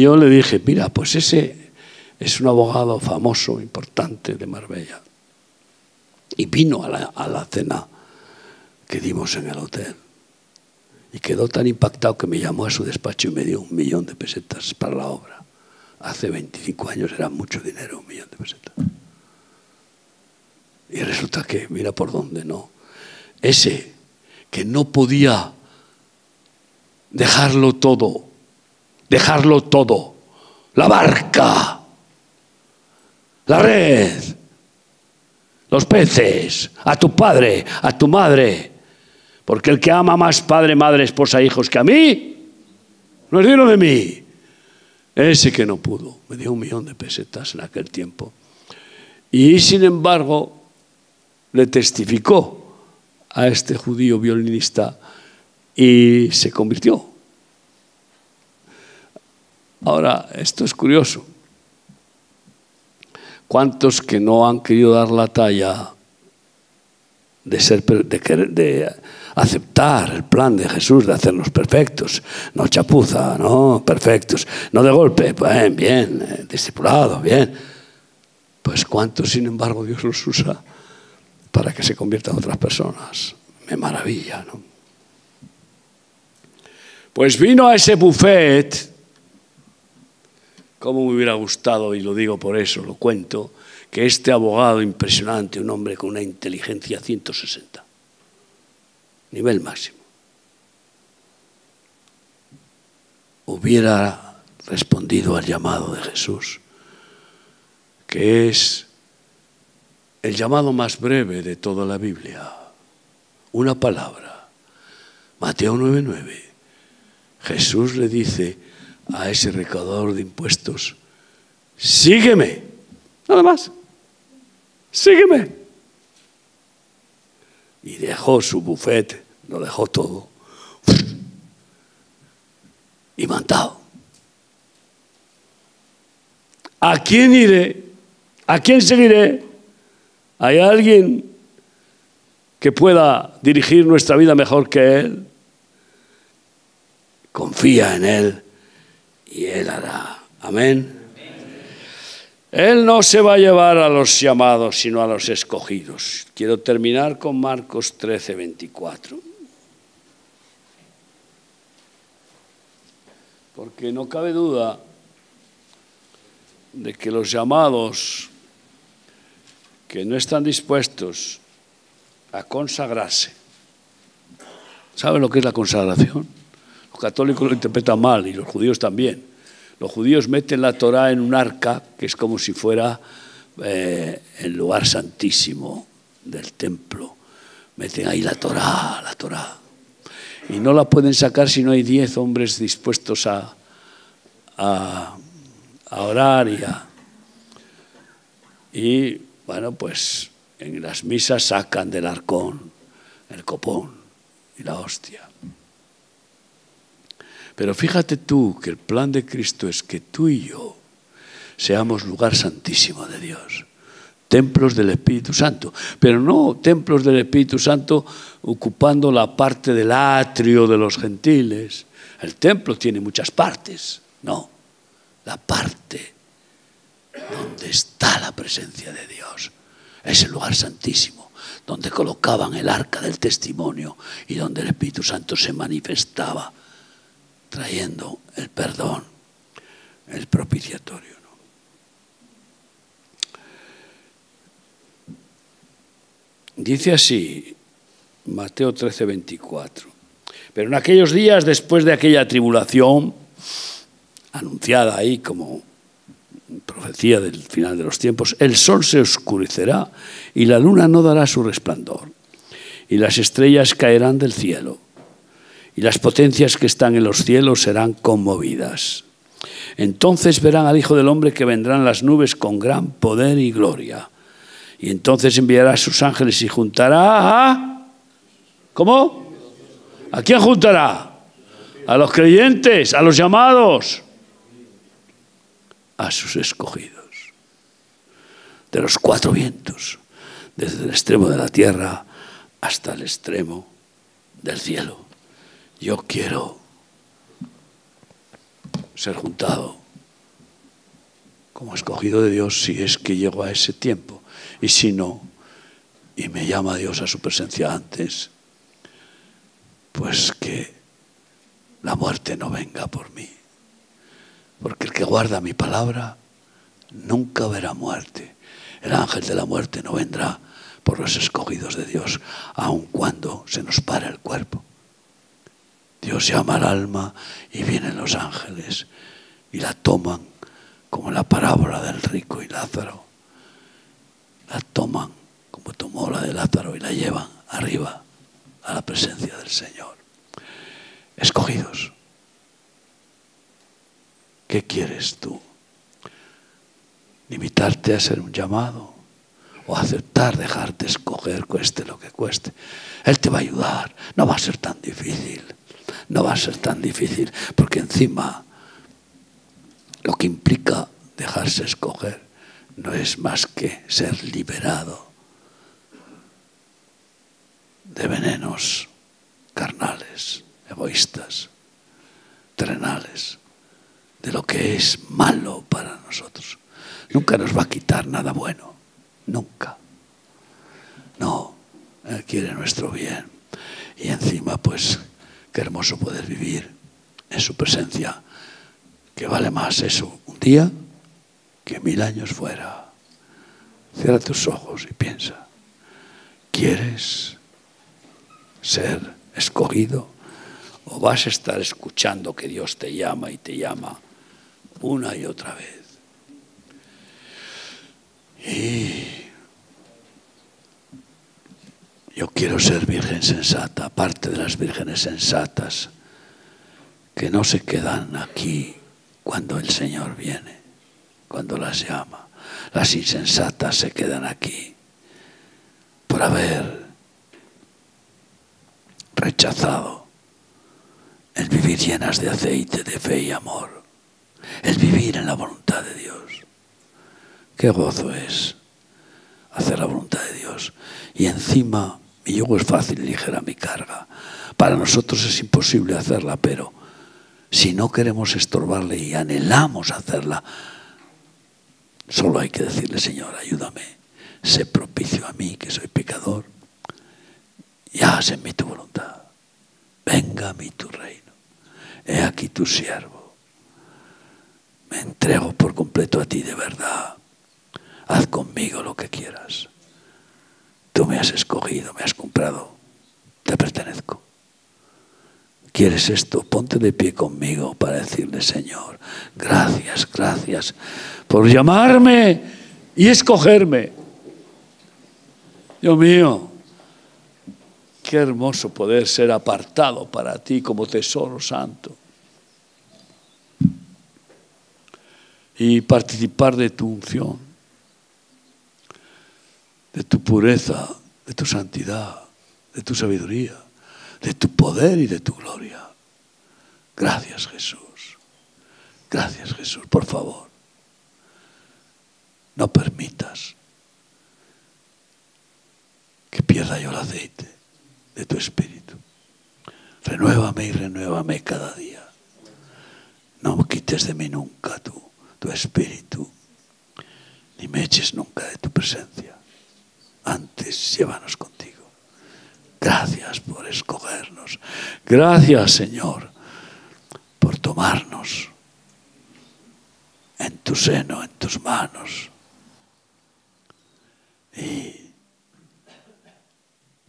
yo le dije, mira, pues ese es un abogado famoso, importante de Marbella. Y vino a la cena que dimos en el hotel. Y quedó tan impactado que me llamó a su despacho y me dio un millón de pesetas para la obra. Hace 25 años era mucho dinero, un millón de pesetas. Y resulta que, mira por dónde, ¿no? Ese que no podía dejarlo todo, dejarlo todo, la barca, la red, los peces, a tu padre, a tu madre, Porque el que ama más padre, madre, esposa, hijos que a mí, no es digno de mí. Ese que no pudo, me dio un millón de pesetas en aquel tiempo. Y sin embargo, le testificó a este judío violinista y se convirtió. Ahora, esto es curioso. ¿Cuántos que no han querido dar la talla de, ser, de, aceptar el plan de Jesús de hacernos perfectos? No chapuza, no perfectos, no de golpe, bien, bien, eh, discipulado, bien. Pues cuántos, sin embargo, Dios los usa para que se conviertan otras personas. Me maravilla, ¿no? Pues vino a ese buffet, como me hubiera gustado, y lo digo por eso, lo cuento, que este abogado impresionante, un hombre con una inteligencia 160, nivel máximo, hubiera respondido al llamado de Jesús, que es el llamado más breve de toda la Biblia, una palabra, Mateo 9:9. Jesús le dice a ese recaudador de impuestos, sígueme, nada más, sígueme. Dejó su bufete, lo dejó todo, y mandado. ¿A quién iré? ¿A quién seguiré? ¿Hay alguien que pueda dirigir nuestra vida mejor que Él? Confía en Él y Él hará. Amén. Él no se va a llevar a los llamados, sino a los escogidos. Quiero terminar con Marcos 13, 24. Porque no cabe duda de que los llamados que no están dispuestos a consagrarse. ¿Saben lo que es la consagración? Los católicos lo interpretan mal y los judíos también. Los judíos meten la Torah en un arca que es como si fuera eh, el lugar santísimo del templo. Meten ahí la Torah, la Torah. Y no la pueden sacar si no hay diez hombres dispuestos a, a, a orar y a... Y bueno, pues en las misas sacan del arcón el copón y la hostia. Pero fíjate tú que el plan de Cristo es que tú y yo seamos lugar santísimo de Dios, templos del Espíritu Santo, pero no templos del Espíritu Santo ocupando la parte del atrio de los gentiles. El templo tiene muchas partes, no, la parte donde está la presencia de Dios. Es el lugar santísimo, donde colocaban el arca del testimonio y donde el Espíritu Santo se manifestaba trayendo el perdón, el propiciatorio. Dice así Mateo 13, 24. Pero en aquellos días, después de aquella tribulación, anunciada ahí como profecía del final de los tiempos, el sol se oscurecerá y la luna no dará su resplandor, y las estrellas caerán del cielo, y las potencias que están en los cielos serán conmovidas. Entonces verán al Hijo del Hombre que vendrán las nubes con gran poder y gloria. Y entonces enviará a sus ángeles y juntará a... ¿Cómo? ¿A quién juntará? A los creyentes, a los llamados a sus escogidos. De los cuatro vientos, desde el extremo de la tierra hasta el extremo del cielo. Yo quiero ser juntado como escogido de Dios si es que llego a ese tiempo. Y si no, y me llama Dios a su presencia antes, pues que la muerte no venga por mí. Porque el que guarda mi palabra nunca verá muerte. El ángel de la muerte no vendrá por los escogidos de Dios, aun cuando se nos pare el cuerpo. Dios llama al alma y vienen los ángeles y la toman como la parábola del rico y Lázaro. La toman como tomó la de Lázaro y la llevan arriba, a la presencia del Señor. Escogidos. ¿Qué quieres tú? ¿Limitarte a ser un llamado? ¿O aceptar dejarte escoger, cueste lo que cueste? Él te va a ayudar. No va a ser tan difícil. No va a ser tan difícil. Porque encima lo que implica dejarse escoger no es más que ser liberado de venenos carnales, egoístas, terrenales, de lo que es malo para nosotros. Nunca nos va a quitar nada bueno, nunca. No, Él quiere nuestro bien. Y encima, pues, qué hermoso poder vivir en su presencia, que vale más eso un día que mil años fuera. Cierra tus ojos y piensa, ¿quieres ser escogido? ¿O vas a estar escuchando que Dios te llama y te llama una y otra vez? Y yo quiero ser virgen sensata, aparte de las vírgenes sensatas que no se quedan aquí cuando el Señor viene, cuando las llama. Las insensatas se quedan aquí por haber rechazado el vivir llenas de aceite, de fe y amor, el vivir en la voluntad de Dios. Qué gozo es hacer la voluntad de Dios. Y encima, mi yugo es fácil ligera mi carga. Para nosotros es imposible hacerla, pero si no queremos estorbarle y anhelamos hacerla, solo hay que decirle, Señor, ayúdame, sé propicio a mí, que soy pecador, y haz en mí tu voluntad. Venga a mí tu reino. He aquí tu siervo. Me entrego por completo a ti de verdad. Haz conmigo lo que quieras. Tú me has escogido, me has comprado. Te pertenezco. ¿Quieres esto? Ponte de pie conmigo para decirle, Señor, gracias, gracias por llamarme y escogerme. Dios mío, qué hermoso poder ser apartado para ti como tesoro santo y participar de tu unción, de tu pureza, de tu santidad, de tu sabiduría de tu poder y de tu gloria. Gracias Jesús. Gracias Jesús. Por favor, no permitas que pierda yo el aceite de tu espíritu. Renuévame y renuévame cada día. No quites de mí nunca tu, tu espíritu, ni me eches nunca de tu presencia. Antes llévanos contigo. Gracias por escogernos. Gracias, Señor, por tomarnos en tu seno, en tus manos. Y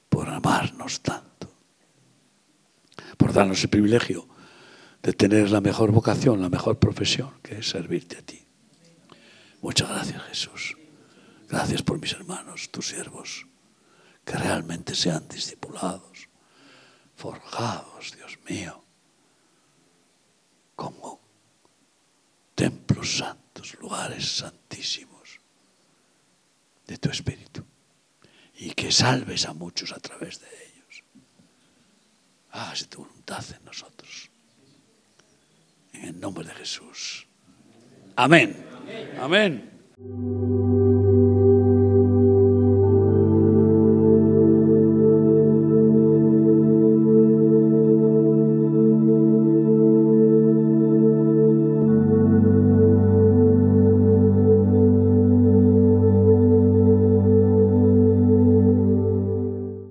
por amarnos tanto. Por darnos el privilegio de tener la mejor vocación, la mejor profesión, que es servirte a ti. Muchas gracias, Jesús. Gracias por mis hermanos, tus siervos que realmente sean discipulados, forjados, Dios mío, como templos santos, lugares santísimos de tu Espíritu, y que salves a muchos a través de ellos. Hágase tu voluntad en nosotros. En el nombre de Jesús. Amén. Amén.